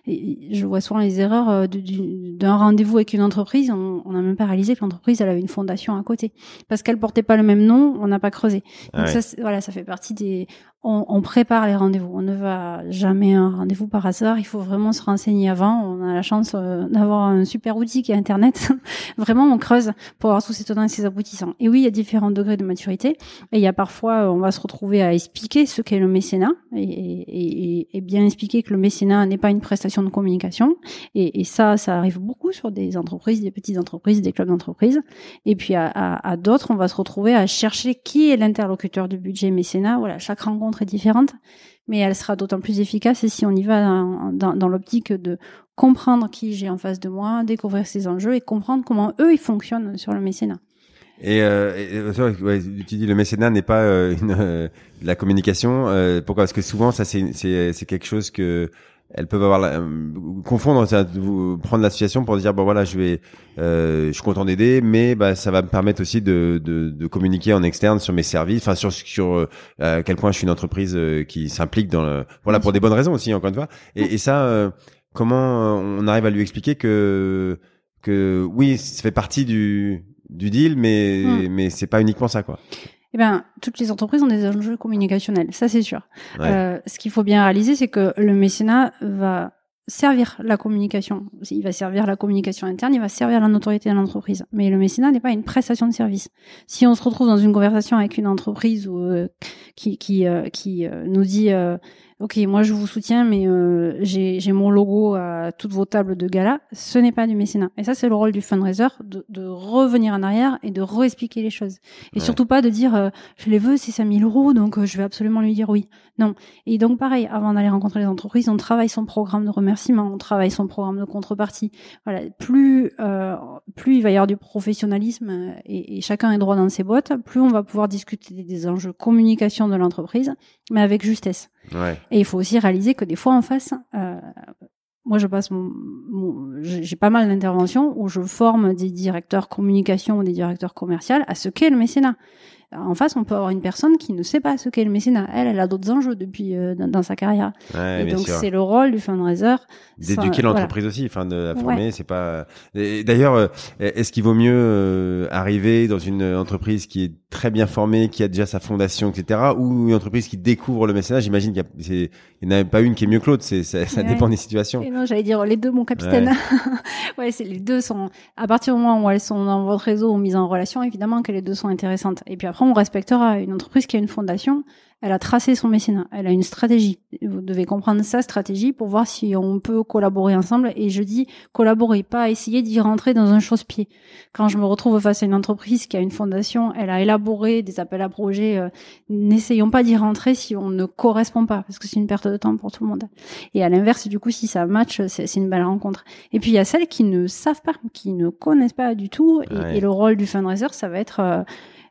je vois souvent les erreurs euh, d'un rendez-vous avec une entreprise. On n'a même pas réalisé que l'entreprise elle avait une fondation à côté parce qu'elle portait pas le même nom. On n'a pas creusé. Donc ça, voilà, ça fait partie des. On, on prépare les rendez-vous. On ne va jamais à un rendez-vous par hasard. Il faut vraiment se renseigner avant. On a la chance euh, d'avoir un super outil qui est Internet. <laughs> vraiment, on creuse pour avoir tous ces tenants et ces aboutissants. Et oui, il y a différents degrés de maturité. Et il y a parfois, on va se retrouver à expliquer ce qu'est le mécénat et, et, et bien expliquer que le mécénat n'est pas une prestation de communication. Et, ça, ça arrive beaucoup sur des entreprises, des petites entreprises, des clubs d'entreprise. Et puis à, à, à d'autres, on va se retrouver à chercher qui est l'interlocuteur du budget mécénat. Voilà, chaque rencontre est différente, mais elle sera d'autant plus efficace si on y va dans, l'optique de comprendre qui j'ai en face de moi, découvrir ses enjeux et comprendre comment eux ils fonctionnent sur le mécénat. Et, euh, ouais, tu dis le mécénat n'est pas euh, euh, la communication. Euh, pourquoi? Parce que souvent ça c'est quelque chose que elles peuvent avoir la, euh, confondre ça, prendre l'association pour dire bon voilà je vais euh, je suis content d'aider mais bah ça va me permettre aussi de, de, de communiquer en externe sur mes services enfin sur sur euh, à quel point je suis une entreprise euh, qui s'implique dans le, voilà pour des bonnes raisons aussi encore une fois et, et ça comment on arrive à lui expliquer que que oui ça fait partie du du deal mais hmm. mais c'est pas uniquement ça quoi eh bien, toutes les entreprises ont des enjeux communicationnels, ça c'est sûr. Euh, ce qu'il faut bien réaliser, c'est que le mécénat va servir la communication. Il va servir la communication interne, il va servir la notoriété de l'entreprise. Mais le mécénat n'est pas une prestation de service. Si on se retrouve dans une conversation avec une entreprise ou euh, qui qui, euh, qui euh, nous dit ok, moi je vous soutiens, mais euh, j'ai mon logo à toutes vos tables de gala, ce n'est pas du mécénat. Et ça, c'est le rôle du fundraiser, de, de, revenir en arrière et de réexpliquer les choses. Et surtout pas de dire, euh, je les veux, c'est 5000 euros, donc euh, je vais absolument lui dire oui. Non. Et donc pareil, avant d'aller rencontrer les entreprises, on travaille son programme de remerciement, on travaille son programme de contrepartie. Voilà, plus plus il va y avoir du professionnalisme et, et chacun est droit dans ses bottes, plus on va pouvoir discuter des enjeux communication de l'entreprise, mais avec justesse. Et il faut aussi réaliser que des fois en face, euh, moi je passe mon, j'ai pas mal d'interventions où je forme des directeurs communication ou des directeurs commerciaux à ce qu'est le mécénat en face, on peut avoir une personne qui ne sait pas ce qu'est le mécénat. Elle, elle a d'autres enjeux depuis euh, dans, sa carrière. et donc c'est le rôle du fundraiser d'éduquer l'entreprise aussi, enfin de la former. C'est pas. D'ailleurs, euh, est-ce qu'il vaut mieux euh, arriver dans une entreprise qui est très bien formée, qui a déjà sa fondation, etc., ou une entreprise qui découvre le mécénat? J'imagine qu'il n'y en a pas une qui est mieux que l'autre. Ça, dépend des situations. Et non, j'allais dire les deux, mon capitaine. <laughs> ouais, c'est les deux sont à partir du moment où elles sont dans votre réseau ou mises en relation, évidemment que les deux sont intéressantes. Et puis après on respectera. Une entreprise qui a une fondation, elle a tracé son mécénat, elle a une stratégie. Vous devez comprendre sa stratégie pour voir si on peut collaborer ensemble. Et je dis collaborer, pas essayer d'y rentrer dans un chausse-pied. Quand je me retrouve face à une entreprise qui a une fondation, elle a élaboré des appels à projets, euh, n'essayons pas d'y rentrer si on ne correspond pas, parce que c'est une perte de temps pour tout le monde. Et à l'inverse, du coup, si ça match, c'est une belle rencontre. Et puis il y a celles qui ne savent pas, qui ne connaissent pas du tout. Et, le rôle du fundraiser, ça va être euh, euh,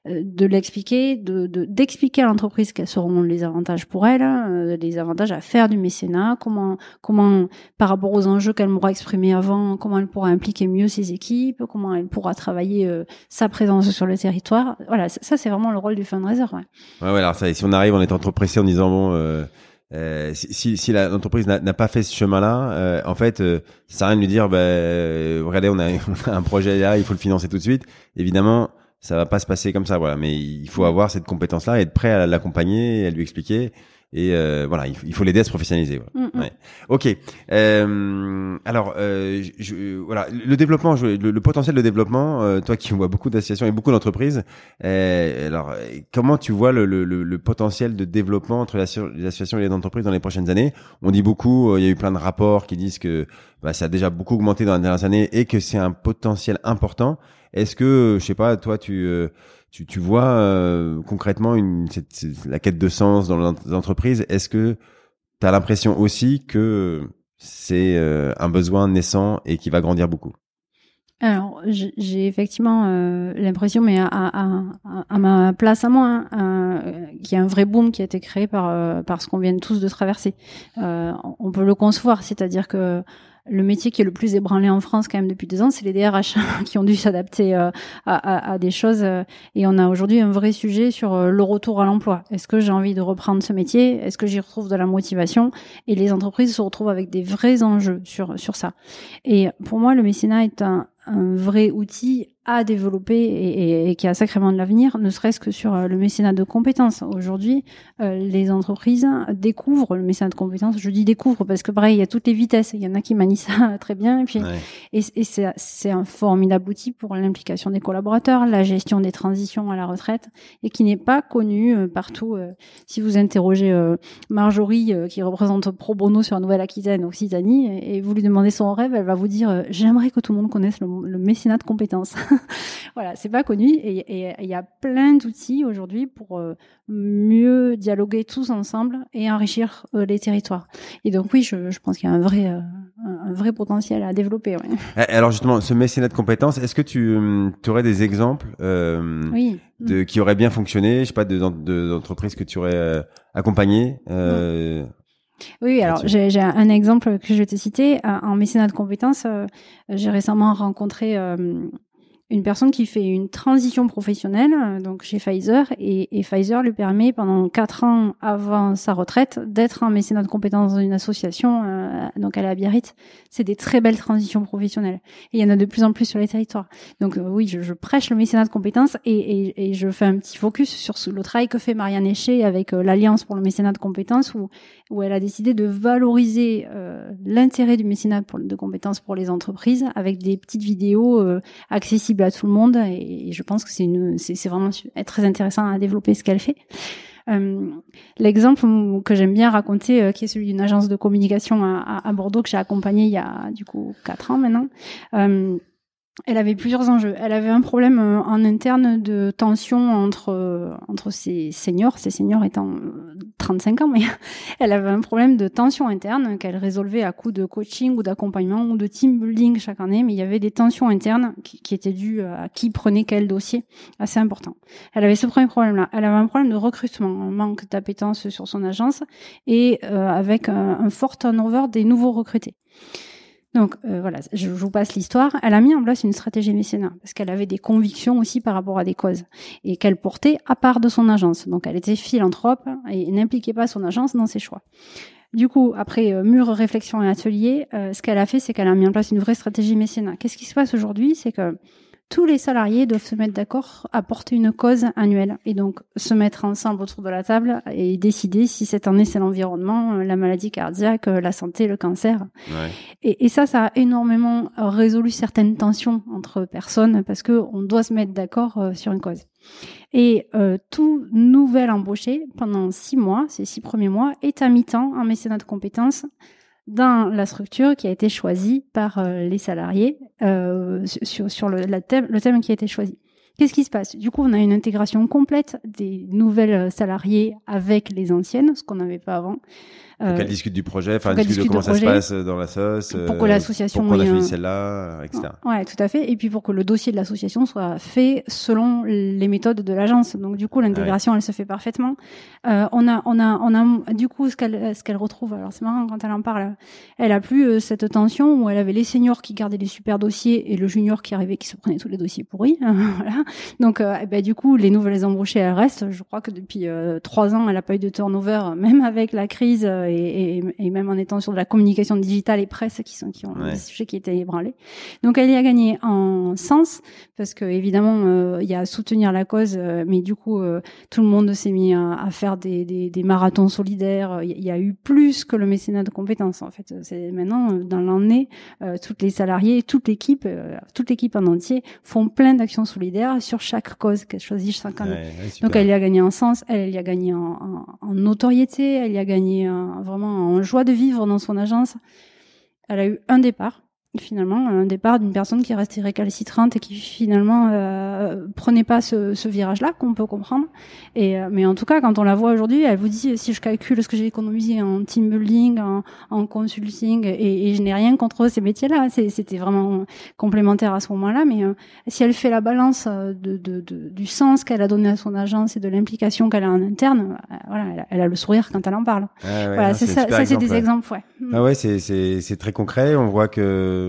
de l'expliquer, de d'expliquer à l'entreprise quels seront les avantages pour elle, euh, les avantages à faire du mécénat, comment comment par rapport aux enjeux qu'elle m'aura exprimés avant, comment elle pourra impliquer mieux ses équipes, comment elle pourra travailler euh, sa présence sur le territoire. Voilà, ça, c'est vraiment le rôle du fundraiser. Ouais. Ouais, ouais alors ça, si on arrive en étant trop pressé en disant bon. Euh... Euh, si, si l'entreprise n'a pas fait ce chemin-là, euh, en fait, euh, ça sert à rien de lui dire, bah, regardez, on a, <laughs> on a un projet là, il faut le financer tout de suite. Évidemment, ça va pas se passer comme ça, voilà. Mais il faut avoir cette compétence-là, être prêt à l'accompagner, à lui expliquer. Et euh, voilà, il, faut l'aider à se professionnaliser. Voilà. Mm, mm. Ouais. Ok. Euh, alors, euh, je, voilà, le développement, le, le, potentiel de développement. Euh, toi qui vois beaucoup d'associations et beaucoup d'entreprises, euh, alors comment tu vois le, le, potentiel de développement entre les associations et les entreprises dans les prochaines années? On dit beaucoup. Il y a eu plein de rapports qui disent que bah, ça a déjà beaucoup augmenté dans les dernières années et que c'est un potentiel important. Est-ce que, je sais pas, toi, tu euh, vois euh, concrètement la quête de sens dans les entreprises Est-ce que tu as l'impression aussi que c'est euh, un besoin naissant et qui va grandir beaucoup? Alors, j'ai effectivement l'impression, mais à, ma place à moi, hein, qu'il y a un vrai boom qui a été créé par, par ce qu'on vient tous de traverser. on peut le concevoir, c'est-à-dire que le métier qui est le plus ébranlé en France quand même depuis deux ans, c'est les DRH <laughs> qui ont dû s'adapter euh, à, des choses. Euh, et on a aujourd'hui un vrai sujet sur euh, le retour à l'emploi. Est-ce que j'ai envie de reprendre ce métier? Est-ce que j'y retrouve de la motivation? Et les entreprises se retrouvent avec des vrais enjeux sur sur ça. Et pour moi, le mécénat est un vrai outil à développer et, et, qui a sacrément de l'avenir, ne serait-ce que sur euh, le mécénat de compétences. Aujourd'hui, euh, les entreprises découvrent le mécénat de compétences. Je dis découvrent parce que pareil, il y a toutes les vitesses. Il y en a qui manient ça <laughs> très bien. Et puis, et, et c'est un formidable outil pour l'implication des collaborateurs, la gestion des transitions à la retraite, et qui n'est pas connu euh, partout. si vous interrogez Marjorie, qui représente Pro Bono sur Nouvelle-Aquitaine, Occitanie, et, vous lui demandez son rêve, elle va vous dire j'aimerais que tout le monde connaisse le, le mécénat de compétences. <laughs> voilà, c'est pas connu et il y a plein d'outils aujourd'hui pour euh, mieux dialoguer tous ensemble et enrichir euh, les territoires. Et donc oui, je, je pense qu'il y a un vrai euh, un vrai potentiel à développer. Ouais. <laughs> Eh, alors justement, ce mécénat de compétences, est-ce que tu, hum, aurais des exemples oui. de qui auraient bien fonctionné, je sais pas, d'entreprises de, que tu aurais accompagnées oui, alors j'ai un exemple que je vais te citer. En mécénat de compétences, j'ai récemment rencontré une personne qui fait une transition professionnelle, euh, donc chez Pfizer, et, Pfizer lui permet pendant quatre ans avant sa retraite d'être un mécénat de compétences dans une association. Euh, donc à Biarritz. C'est des très belles transitions professionnelles. Et il y en a de plus en plus sur les territoires. Donc euh, oui, je, prêche le mécénat de compétences et, je fais un petit focus sur le travail que fait Marianne Eché avec l'Alliance pour le mécénat de compétences, où, où elle a décidé de valoriser l'intérêt du mécénat de compétences pour les entreprises avec des petites vidéos accessibles à tout le monde et, je pense que c'est une c'est vraiment très intéressant à développer ce qu'elle fait. Euh, L'exemple que j'aime bien raconter, euh, qui est celui d'une agence de communication à, Bordeaux que j'ai accompagnée il y a du coup quatre ans maintenant. Euh, elle avait plusieurs enjeux. Elle avait un problème euh, en interne de tension entre euh, entre ses seniors, ses seniors étant 35 euh, ans, mais <laughs> elle avait un problème de tension interne qu'elle résolvait à coup de coaching ou d'accompagnement ou de team building chaque année, mais il y avait des tensions internes qui, étaient dues à qui prenait quel dossier, assez important. Elle avait ce premier problème-là. Elle avait un problème de recrutement, un manque d'appétence sur son agence et avec un, un fort turnover des nouveaux recrutés. Donc euh, voilà, je, vous passe l'histoire. Elle a mis en place une stratégie mécénat parce qu'elle avait des convictions aussi par rapport à des causes et qu'elle portait à part de son agence. Donc elle était philanthrope et n'impliquait pas son agence dans ses choix. Du coup, après euh, mûre réflexion et atelier, euh, ce qu'elle a fait, c'est qu'elle a mis en place une vraie stratégie mécénat. Qu'est-ce qui se passe aujourd'hui? C'est que tous les salariés doivent se mettre d'accord à porter une cause annuelle et donc se mettre ensemble autour de la table et décider si cette année c'est l'environnement, la maladie cardiaque, la santé, le cancer. Ouais. Et, et, ça, ça a énormément résolu certaines tensions entre personnes parce que on doit se mettre d'accord euh, sur une cause. Et euh, tout nouvel embauché pendant six mois, ces six premiers mois, est à mi-temps en mécénat de compétences dans la structure qui a été choisie par euh, les salariés euh, sur, le, thème, le thème qui a été choisi. Qu'est-ce qui se passe? Du coup, on a une intégration complète des nouvelles salariés avec les anciennes, ce qu'on n'avait pas avant. Euh, qu'elle discute du projet, enfin discute de comment ça se passe dans la sauce. Pour que l'association. Pourquoi on a choisi celle-là, etc. Ouais, tout à fait. Et puis pour que le dossier de l'association soit fait selon les méthodes de l'agence. Donc du coup, l'intégration, elle se fait parfaitement. Euh, on a, on a, on a, du coup, ce qu'elle, ce qu'elle retrouve. Alors c'est marrant quand elle en parle. Elle a plus euh, cette tension où elle avait les seniors qui gardaient les super dossiers et le junior qui arrivait qui se prenait tous les dossiers pourris. <laughs> voilà. Donc, euh, eh ben, du coup, les nouvelles embauchées, elles restent. Je crois que depuis euh, trois ans, elle n'a pas eu de turnover, même avec la crise et, et, même en étant sur de la communication digitale et presse qui sont qui ont des sujets qui étaient ébranlés. Donc elle y a gagné en sens parce que évidemment euh, il y a à soutenir la cause, euh, mais du coup euh, tout le monde s'est mis à, à faire des, des, des, marathons solidaires. Il y a eu plus que le mécénat de compétences en fait. C'est maintenant dans l'année toutes les salariés, toute l'équipe, toute l'équipe en entier font plein d'actions solidaires sur chaque cause qu'elle choisit chaque année. Donc elle y a gagné en sens, elle, elle y a gagné en, en, en notoriété, elle y a gagné vraiment en joie de vivre dans son agence. Elle a eu un départ finalement un départ d'une personne qui restait récalcitrante et qui finalement euh, prenait pas ce, ce virage-là qu'on peut comprendre. Et euh, mais en tout cas, quand on la voit aujourd'hui, elle vous dit si je calcule ce que j'ai économisé en team building, en, en consulting, et, et je n'ai rien contre ces métiers-là. C'était vraiment complémentaire à ce moment-là. Mais euh, si elle fait la balance euh, de, de, de du sens qu'elle a donné à son agence et de l'implication qu'elle a en interne, voilà, elle a, elle a, le sourire quand elle en parle. Ah voilà, c'est ça. C'est des exemples, ouais. Ah ouais, c'est c'est très concret. On voit que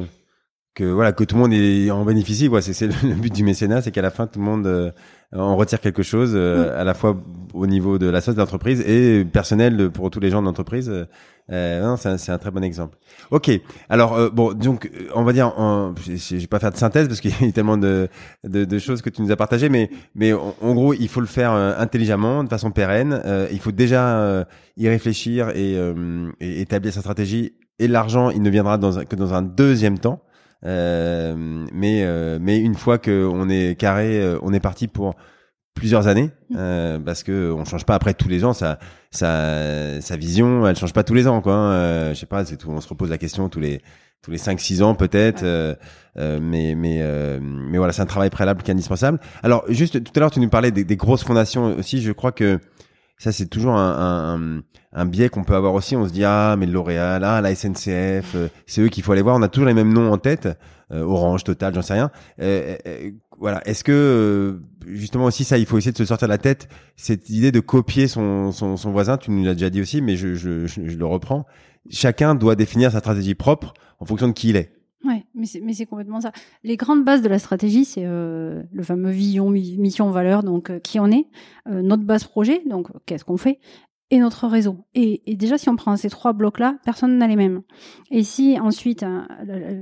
que voilà que tout le monde est en bénéficie. Quoi c'est le but du mécénat c'est qu'à la fin tout le monde euh, en retire quelque chose euh, à la fois au niveau de la société d'entreprise et personnel pour tous les gens de l'entreprise. Euh, c'est un, un, très bon exemple. Ok. Alors euh, bon donc on va dire je vais pas faire de synthèse parce qu'il y a tellement de, de, de, choses que tu nous as partagées mais mais en, gros il faut le faire intelligemment de façon pérenne. Il faut déjà y réfléchir et, et, établir sa stratégie. Et l'argent il ne viendra dans un, que dans un deuxième temps. euh, mais euh, mais une fois que on est carré, euh, on est parti pour plusieurs années mm. euh, parce que on change pas après tous les ans sa sa sa vision elle change pas tous les ans quoi hein. je sais pas c'est tout on se repose la question tous les tous les 5 6 ans peut-être euh, mais mais mais voilà c'est un travail préalable qui est indispensable alors juste tout à l'heure tu nous parlais des, des, grosses fondations aussi je crois que ça, c'est toujours un, un, un biais qu'on peut avoir aussi. On se dit ah mais L'Oréal, ah la SNCF, euh, c'est eux qu'il faut aller voir. On a toujours les mêmes noms en tête. Euh, Orange, Total, j'en sais rien. Euh, voilà. Est-ce que justement aussi ça, il faut essayer de se sortir de la tête cette idée de copier son, son, son voisin? Tu nous l'as déjà dit aussi, mais je, je, je, le reprends. Chacun doit définir sa stratégie propre en fonction de qui il est. Ouais, mais c'est, mais c'est complètement ça. Les grandes bases de la stratégie, c'est euh, le fameux vision, mission, valeur, donc euh, qui on est, euh, notre base projet, donc qu'est-ce qu'on fait, et notre réseau. Et, et, déjà, si on prend ces trois blocs-là, personne n'a les mêmes. Et si ensuite, hein,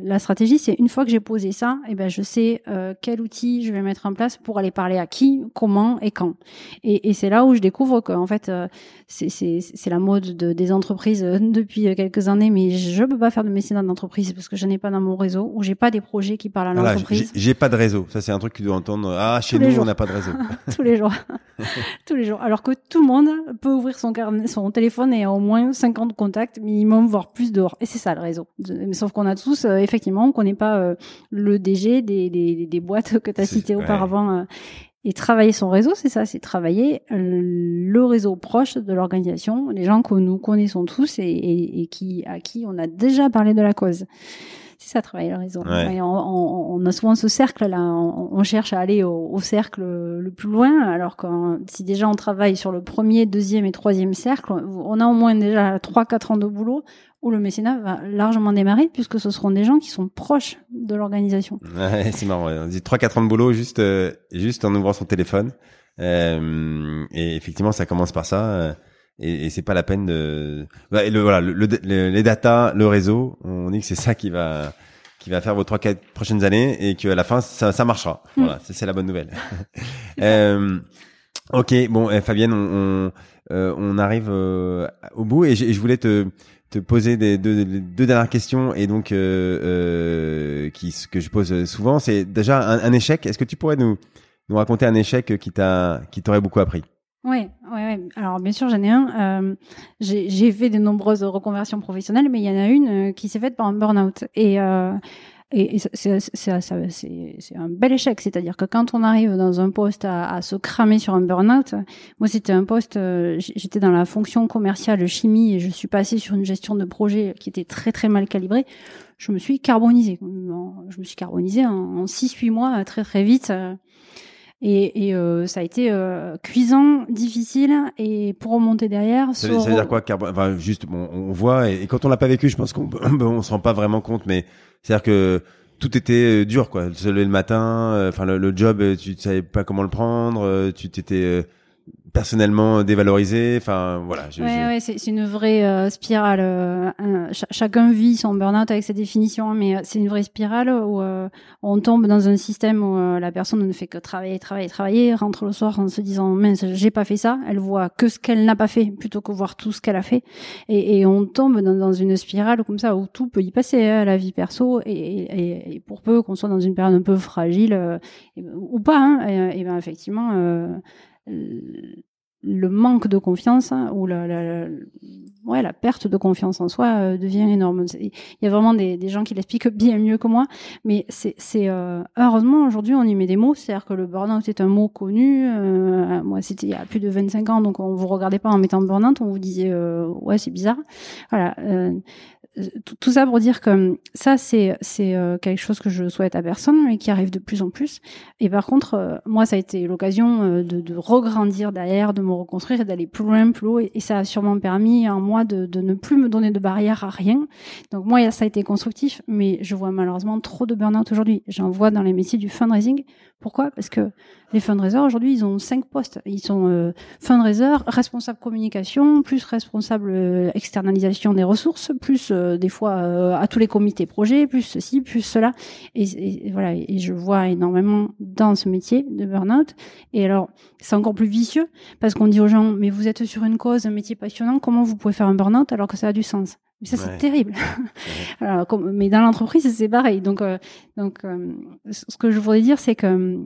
la, stratégie, c'est une fois que j'ai posé ça, et eh ben, je sais euh, quel outil je vais mettre en place pour aller parler à qui, comment et quand. Et, et c'est là où je découvre qu'en fait, euh, c'est la mode de, des entreprises euh, <laughs> depuis quelques années, mais je peux pas faire de mécénat d'entreprise parce que je n'ai pas dans mon réseau ou j'ai pas des projets qui parlent à l'entreprise. J'ai pas de réseau. Ça, c'est un truc que tu dois entendre. Ah, chez nous, on n'a pas de réseau. <laughs> Tous les jours. <laughs> Tous les jours. Alors que tout le monde peut ouvrir son son téléphone et au moins 50 contacts minimum, voire plus dehors. Et c'est ça le réseau. Mais sauf qu'on a tous, euh, effectivement, on connaît pas euh, le DG des, des, des boîtes <laughs> que tu as citées auparavant. Euh. et travailler son réseau, c'est ça, c'est travailler le réseau proche de l'organisation, les gens que nous connaissons tous et, et, et, qui, à qui on a déjà parlé de la cause c'est ça travailler le réseau. on, a souvent ce cercle là, on, cherche à aller au, cercle le plus loin, alors que si déjà on travaille sur le premier, deuxième et troisième cercle, on a au moins déjà trois, quatre ans de boulot où le mécénat va largement démarrer puisque ce seront des gens qui sont proches de l'organisation. Ouais, c'est marrant. On dit trois, quatre ans de boulot juste, euh, juste en ouvrant son téléphone. Euh, et effectivement, ça commence par ça. Et, et c'est pas la peine de bah, le, voilà le, les data le réseau on dit que c'est <laughs> ça qui va qui va faire vos trois quatre prochaines années et qu'à la fin ça, ça marchera. Mm. voilà c'est la bonne nouvelle. <laughs> Euh, ok bon eh, Fabienne on on, euh, on arrive euh, au bout et, je voulais te te poser des deux, deux dernières questions et donc euh, euh, qui ce que je pose souvent c'est déjà un, un échec. Est-ce que tu pourrais nous nous raconter un échec qui t'a qui t'aurait beaucoup appris? Oui, ouais, ouais. alors bien sûr j'en ai un. Euh, j'ai fait de nombreuses reconversions professionnelles, mais il y en a une euh, qui s'est faite par un burn-out. Et, euh, et, c'est un bel échec, c'est-à-dire que quand on arrive dans un poste à, à se cramer sur un burn-out, moi c'était un poste, euh, j'étais dans la fonction commerciale chimie et je suis passée sur une gestion de projet qui était très très mal calibrée. Je me suis carbonisée. Je me suis carbonisée en, en 6-8 mois très très vite. Et, et euh, ça a été euh, cuisant, difficile, et pour remonter derrière. Ça, veut, ça veut dire quoi enfin, Juste, bon, on voit, et, quand on l'a pas vécu, je pense qu'on <coughs> on se rend pas vraiment compte, mais c'est-à-dire que tout était euh, dur, quoi. Se lever le matin, euh, enfin le, le, job, tu savais pas comment le prendre, tu t'étais personnellement dévalorisé. Enfin, voilà. Je, ouais, ouais c'est une vraie euh, spirale. Euh, chacun vit son burn-out avec sa définition, hein, mais euh, c'est une vraie spirale où on tombe dans un système où la personne ne fait que travailler, travailler, travailler, rentre le soir en se disant mince, j'ai pas fait ça. Elle voit que ce qu'elle n'a pas fait plutôt que voir tout ce qu'elle a fait, et, et on tombe dans, dans, une spirale comme ça où tout peut y passer, hein, la vie perso, et, et, et pour peu qu'on soit dans une période un peu fragile ou pas, hein, et, ben effectivement le manque de confiance hein, ou la, ouais, la perte de confiance en soi euh, devient énorme. Il y a vraiment des, des gens qui l'expliquent bien mieux que moi, mais c'est euh, heureusement aujourd'hui on y met des mots, c'est-à-dire que le burn-out est un mot connu. Euh, moi c'était il y a plus de 25 ans, donc on vous regardait pas en mettant burn-out, on vous disait euh, ouais c'est bizarre. Voilà, tout ça pour dire que ça c'est c'est euh, quelque chose que je souhaite à personne mais qui arrive de plus en plus. Et par contre euh, moi ça a été l'occasion euh, de, de, regrandir derrière de me reconstruire et d'aller plus loin plus haut. Et, ça a sûrement permis à moi de, de, ne plus me donner de barrière à rien. Donc moi ça a été constructif mais je vois malheureusement trop de burn-out aujourd'hui. J'en vois dans les métiers du fundraising pourquoi? Parce que les fundraisers aujourd'hui ils ont cinq postes ils sont euh, fundraiser responsable communication plus responsable externalisation des ressources plus euh, des fois euh, à tous les comités projets, plus ceci, plus cela. Et, voilà, et je vois énormément dans ce métier de burn-out. Et alors, c'est encore plus vicieux parce qu'on dit aux gens, mais vous êtes sur une cause, un métier passionnant, comment vous pouvez faire un burn-out alors que ça a du sens? Mais ça, c'est terrible. <laughs> alors, comme, mais dans l'entreprise, c'est pareil. Donc, euh, donc ce que je voudrais dire, c'est que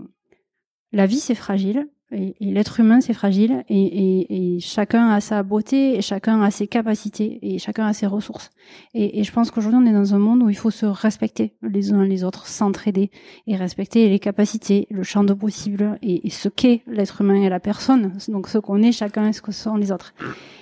la vie, c'est fragile. Et, l'être humain, c'est fragile, et, chacun a sa beauté, et chacun a ses capacités, et chacun a ses ressources. Et, je pense qu'aujourd'hui, on est dans un monde où il faut se respecter les uns les autres, s'entraider, et respecter les capacités, le champ de possible, et, ce qu'est l'être humain et la personne, donc ce qu'on est chacun et ce que sont les autres.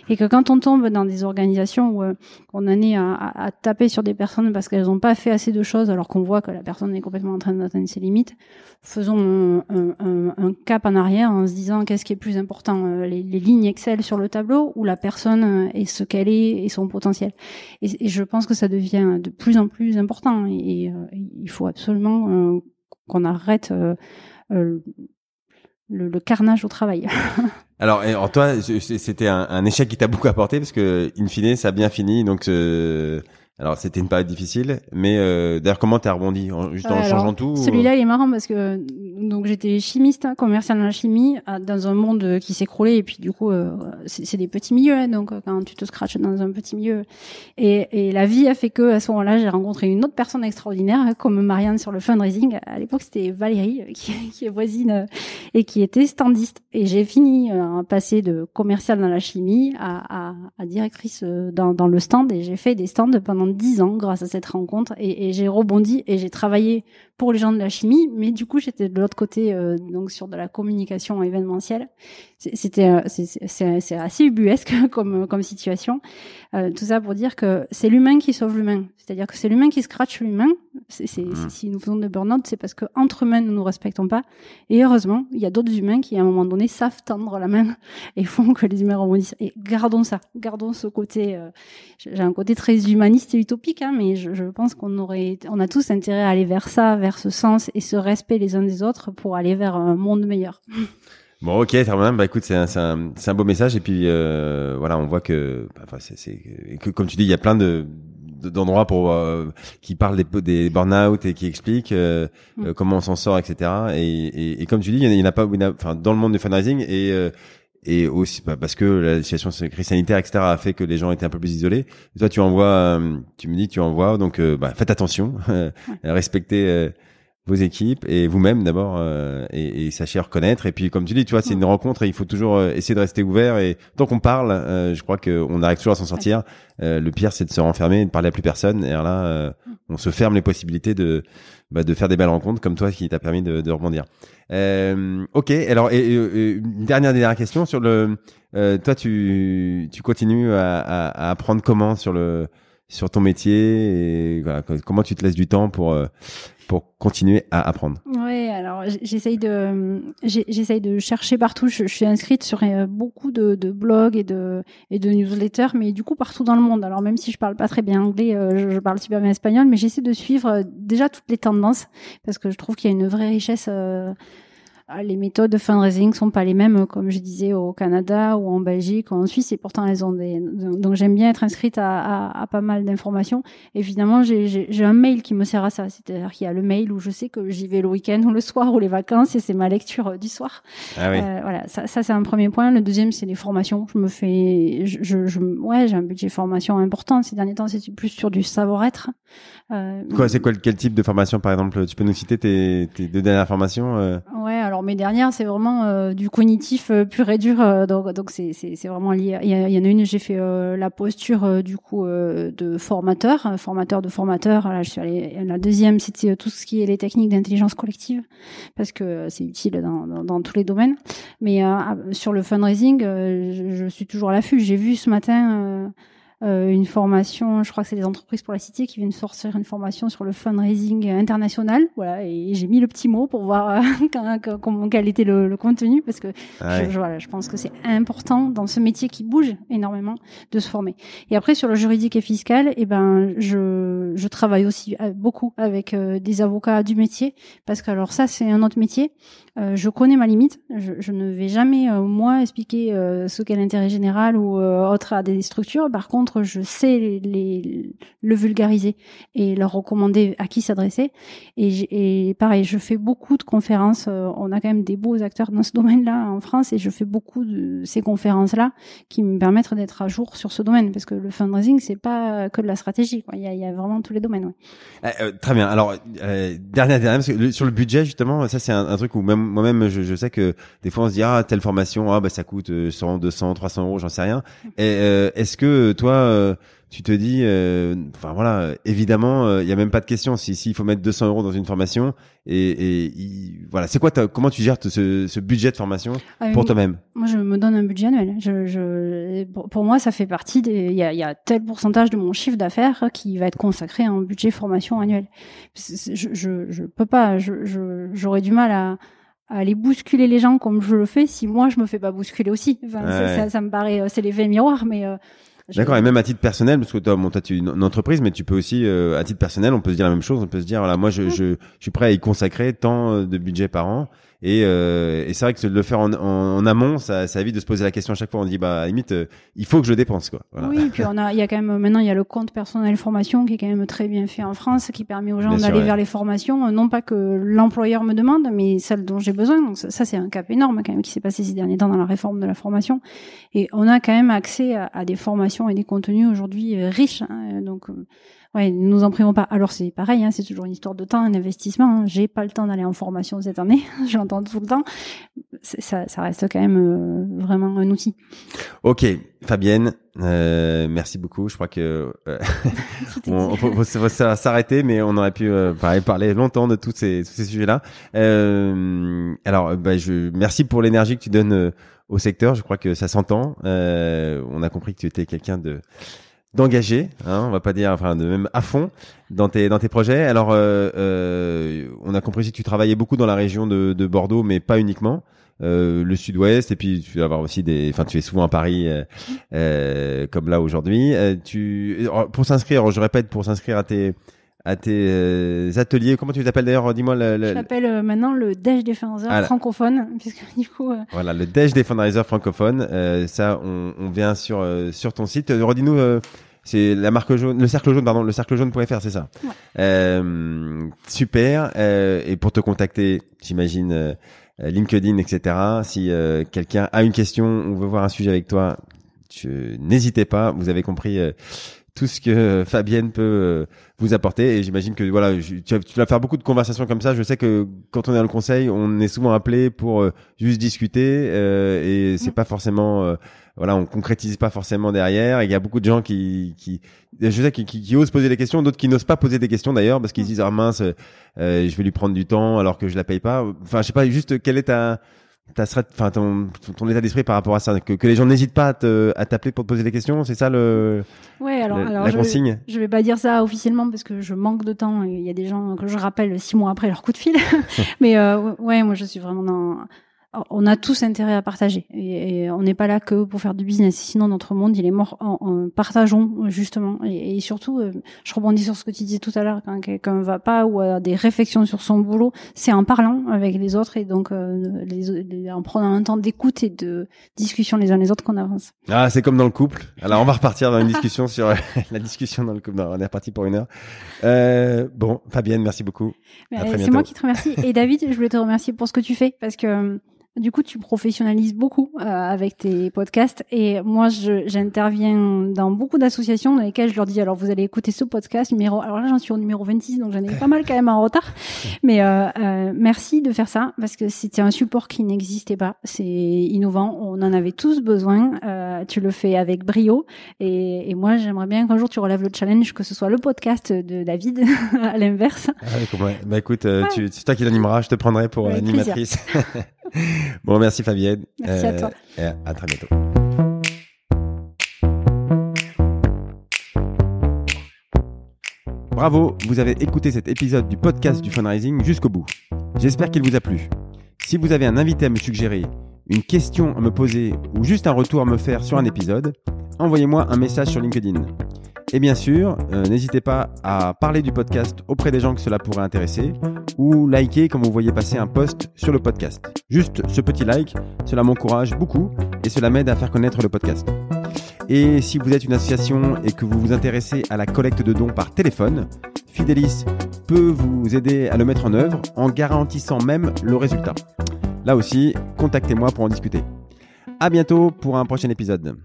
Et que quand on tombe dans des organisations où euh, on en est à, à, taper sur des personnes parce qu'elles n'ont pas fait assez de choses, alors qu'on voit que la personne est complètement en train d'atteindre ses limites, faisons un cap en arrière en se disant qu'est-ce qui est plus important, euh, les, lignes Excel sur le tableau ou la personne euh, et ce qu'elle est et son potentiel. Et, je pense que ça devient de plus en plus important et, il faut absolument qu'on arrête le, carnage au travail. <laughs> alors, toi, c'était un, échec qui t'a beaucoup apporté parce que, in fine, ça a bien fini. Donc, alors c'était une période difficile, mais euh, d'ailleurs comment t'as rebondi? En, juste en changeant tout Celui-là il est marrant parce que donc j'étais chimiste, hein, commercial dans la chimie, dans un monde qui s'écroulait et puis du coup euh, c'est des petits milieux, hein, donc quand tu te scratches dans un petit milieu. Et, et la vie a fait que à ce moment-là j'ai rencontré une autre personne extraordinaire hein, comme Marianne sur le fundraising. À l'époque c'était Valérie euh, qui, <laughs> qui, est voisine euh, et qui était standiste. Et j'ai fini à passer de commercial dans la chimie à, à, à directrice dans, dans le stand et j'ai fait des stands pendant dix ans grâce à cette rencontre et, et j'ai rebondi et j'ai travaillé pour les gens de la chimie, mais du coup j'étais de l'autre côté euh, donc sur de la communication événementielle. C'était euh, c'est assez ubuesque <laughs> comme comme situation. Euh, tout ça pour dire que c'est l'humain qui sauve l'humain, c'est-à-dire que c'est l'humain qui scratch l'humain. Mmh. si nous faisons de burn-out, c'est parce que entre humains nous nous respectons pas. Et heureusement, il y a d'autres humains qui à un moment donné savent tendre la main <laughs> et font que les humains rebondissent. Et gardons ça, gardons ce côté. J'ai un côté très humaniste utopique, hein, mais je, je pense qu'on aurait, on a tous intérêt à aller vers ça vers ce sens et ce respect les uns des autres pour aller vers un monde meilleur. Bon, ok, Bah, écoute, c'est un, un, un, beau message. Et puis, euh, voilà, on voit que, enfin, c'est, que, comme tu dis, il y a plein de d'endroits pour euh, qui parlent des, des burn-out et qui expliquent euh, mm. comment on s'en sort, etc. Et, et, et, comme tu dis, il y en a, pas, enfin, dans le monde du fundraising et et aussi bah, parce que la situation crise sanitaire etc a fait que les gens étaient un peu plus isolés. Toi tu envoies euh, tu me dis tu envoies donc euh, bah, faites attention <laughs> respectez euh, vos équipes et vous-même d'abord et, et, sachez reconnaître. Et puis comme tu dis tu vois c'est une rencontre et il faut toujours essayer de rester ouvert. Et tant qu'on parle je crois qu'on arrive toujours à s'en sortir. Le pire c'est de se renfermer et de parler à plus personne. Et alors là on se ferme les possibilités de bah, de faire des belles rencontres comme toi qui t'a permis de, de rebondir. Euh, ok, alors une dernière dernière question sur le. Euh, toi, tu tu continues à, à, à, apprendre comment sur le sur ton métier et voilà, comment tu te laisses du temps pour euh, pour continuer à apprendre Oui, alors j'essaye de j'essaye de chercher partout. Je, suis inscrite sur euh, beaucoup de, blogs et de et de newsletters, mais du coup partout dans le monde. Alors même si je parle pas très bien anglais, euh, je, parle super bien espagnol, mais j'essaie de suivre déjà toutes les tendances parce que je trouve qu'il y a une vraie richesse les méthodes de fundraising sont pas les mêmes, comme je disais, au Canada ou en Belgique ou en Suisse, et pourtant elles ont des. Donc j'aime bien être inscrite à, à, à pas mal d'informations. Évidemment, j'ai un mail qui me sert à ça, c'est-à-dire qu'il y a le mail où je sais que j'y vais le week-end ou le soir ou les vacances, et c'est ma lecture euh, du soir. Ah oui. euh, voilà, ça, ça c'est un premier point. Le deuxième, c'est les formations. Je me fais, je, je, ouais, j'ai un budget formation important. Ces derniers temps, c'est plus sur du savoir-être. Euh, quoi, c'est quoi quel type de formation, par exemple? Tu peux nous citer tes, tes deux dernières formations euh? Ouais, alors alors mes dernières, c'est vraiment euh, du cognitif euh, pur et dur. Euh, donc donc c'est c'est vraiment lié. Il y, en a une, j'ai fait la posture du coup de formateur, formateur de formateur. Là, je suis allée. La deuxième, c'était tout ce qui est les techniques d'intelligence collective parce que c'est utile dans, dans, tous les domaines. Mais sur le fundraising, je, suis toujours à l'affût. J'ai vu ce matin euh, une formation, je crois que c'est les entreprises pour la cité qui viennent sortir une formation sur le fundraising international. Voilà, et j'ai mis le petit mot pour voir euh, <laughs> comment quel était le, le, contenu parce que ah je, voilà, je pense que c'est important dans ce métier qui bouge énormément de se former. Et après sur le juridique et fiscal, eh ben je, je travaille aussi euh, beaucoup avec euh, des avocats du métier parce que alors ça c'est un autre métier. Euh, je connais ma limite. Je, je ne vais jamais moi expliquer ce qu'est l'intérêt général ou autre à des structures. Par contre je sais les, le vulgariser et leur recommander à qui s'adresser. Et, et, pareil, je fais beaucoup de conférences. Euh, on a quand même des beaux acteurs dans ce domaine-là en France et je fais beaucoup de ces conférences-là qui me permettent d'être à jour sur ce domaine parce que le fundraising, c'est pas que de la stratégie. Quoi. Il, y a, il y a vraiment tous les domaines. Euh, euh, très bien. Alors, euh, dernière, dernière, parce que sur le budget, justement, ça c'est un, un, truc où même moi-même, je, je, sais que des fois on se dit ah telle formation, ah bah ça coûte 100, 200, 300 euros, j'en sais rien. Et est-ce que toi euh, tu te dis, euh, enfin voilà, évidemment, euh, il y a même pas de question. Si s'il faut mettre 200 euros dans une formation, et, et voilà, c'est quoi, comment tu gères ce, ce, budget de formation ah, pour toi-même? Moi, je me donne un budget annuel. Je, je, pour moi, ça fait partie des. Il y a, y a, tel pourcentage de mon chiffre d'affaires qui va être consacré à un budget formation annuel. Je, je, je peux pas. J'aurais du mal à aller bousculer les gens comme je le fais si moi je me fais pas bousculer aussi. Enfin, Ouais. ça, ça me paraît, c'est l'effet miroir, mais euh, D'accord, et même à titre personnel, parce que toi, bon, toi, tu es une, une entreprise, mais tu peux aussi, euh, à titre personnel, on peut se dire la même chose. On peut se dire, voilà, moi, je, je, je suis prêt à y consacrer tant euh, de budget par an. Et, euh, et c'est vrai que de le faire en, en, en amont, ça, ça évite de se poser la question à chaque fois. On dit, bah, à la limite, euh, il faut que je dépense, quoi. Voilà. Oui, puis on a, il y a quand même maintenant il y a le compte personnel formation qui est quand même très bien fait en France, qui permet aux gens d'aller ouais. vers les formations, euh, non pas que l'employeur me demande, mais celle dont j'ai besoin. Donc ça, ça, c'est un cap énorme quand même qui s'est passé ces derniers temps dans la réforme de la formation. Et on a quand même accès à, à des formations et des contenus aujourd'hui euh, riches. hein. donc ne nous en privons pas. Alors c'est pareil, hein, c'est toujours une histoire de temps, un investissement. hein. J'ai pas le temps d'aller en formation cette année, <laughs> je l'entends tout le temps. Ça, ça reste quand même euh, vraiment un outil. Ok, Fabienne, euh, merci beaucoup. Je crois que euh, <laughs> <laughs> on, faut, faut- faut s'arrêter, mais on aurait pu euh, parler, parler longtemps de tous ces, tous ces sujets-là. Euh, alors, euh, bah, je merci pour l'énergie que tu donnes euh, au secteur. Je crois que ça s'entend. Euh, on a compris que tu étais quelqu'un de d'engagé, hein, on va pas dire, enfin, de même à fond dans tes dans tes projets. Alors, euh, euh, on a compris aussi que tu travaillais beaucoup dans la région de, de Bordeaux, mais pas uniquement. Euh, le Sud-Ouest et puis tu vas avoir aussi des enfin tu es souvent à Paris euh, euh, comme là aujourd'hui Euh, tu alors, pour s'inscrire je répète pour s'inscrire à tes à tes euh, ateliers comment tu t'appelles d'ailleurs dis-moi le, le- Je l'appelle euh, maintenant le Ah là. francophone, puisque <laughs> du coup, euh, voilà le Dash des francophones euh, ça on, on vient sur euh, sur ton site redis-nous c'est la marque jaune le cercle jaune pardon le cercle jaune.fr c'est ça. Ouais. Euh, super. Euh, et pour te contacter j'imagine euh, LinkedIn etc si euh, quelqu'un a une question ou veut voir un sujet avec toi n'hésitez pas. Vous avez compris euh, tout ce que Fabienne peut euh, vous apporter. Et j'imagine que voilà je- tu, vas- tu vas faire beaucoup de conversations comme ça. Je sais que quand on est dans le conseil on est souvent appelé pour juste discuter euh, et c'est Mm. pas forcément euh, voilà on concrétise pas forcément derrière et il y a beaucoup de gens qui qui je sais qui, qui, qui osent poser des questions d'autres qui n'osent pas poser des questions d'ailleurs parce qu'ils se disent ah mince euh, je vais lui prendre du temps alors que je la paye pas enfin je sais pas juste quel est ta ta enfin ton, ton état d'esprit par rapport à ça? Que, que les gens n'hésitent pas à te- à t'appeler pour te poser des questions c'est ça le, ouais, alors, le- alors la je, consigne? je vais pas dire ça officiellement parce que je manque de temps. Il y a des gens que je rappelle six mois après leur coup de fil. <laughs> Mais euh, ouais, moi je suis vraiment dans. On a tous intérêt à partager et, et on n'est pas là que pour faire du business. Sinon notre monde il est mort. En, en- partageons justement et, et surtout, euh, je rebondis sur ce que tu disais tout à l'heure quand quelqu'un va pas ou a des réflexions sur son boulot, c'est en parlant avec les autres et donc euh, les- les- en prenant un temps d'écoute et de discussion les uns les autres qu'on avance. Ah, c'est comme dans le couple. Alors, on va repartir dans une <laughs> discussion sur <laughs> la discussion dans le couple. Non, on est reparti pour une heure. Euh, bon, Fabienne, merci beaucoup. C'est moi qui te remercie. Et David, je voulais te remercier pour ce que tu fais parce que du coup, tu professionnalises beaucoup euh, avec tes podcasts. Et moi, j'interviens dans beaucoup d'associations dans lesquelles je leur dis alors vous allez écouter ce podcast numéro. Alors là, j'en suis au numéro 26, donc j'en ai pas mal quand même en retard. <laughs> Mais euh, euh, merci de faire ça parce que c'était un support qui n'existait pas. C'est innovant. On en avait tous besoin. Euh, tu le fais avec brio. Et, et moi, j'aimerais bien qu'un jour tu relèves le challenge, que ce soit le podcast de David <laughs> à l'inverse. Ah, Bah, écoute, euh, tu- c'est toi qui l'animeras. Je te prendrai pour animatrice. <laughs> bon, merci Fabienne. Euh, Merci à toi. Et à, à très bientôt. Bravo, vous avez écouté cet épisode du podcast du fundraising jusqu'au bout. J'espère qu'il vous a plu. Si vous avez un invité à me suggérer, une question à me poser ou juste un retour à me faire sur un épisode, envoyez-moi un message sur LinkedIn. Et bien sûr, euh, n'hésitez pas à parler du podcast auprès des gens que cela pourrait intéresser ou liker quand vous voyez passer un post sur le podcast. Juste ce petit like, cela m'encourage beaucoup et cela m'aide à faire connaître le podcast. Et si vous êtes une association et que vous vous intéressez à la collecte de dons par téléphone, Fidelis peut vous aider à le mettre en œuvre en garantissant même le résultat. Là aussi, contactez-moi pour en discuter. À bientôt pour un prochain épisode.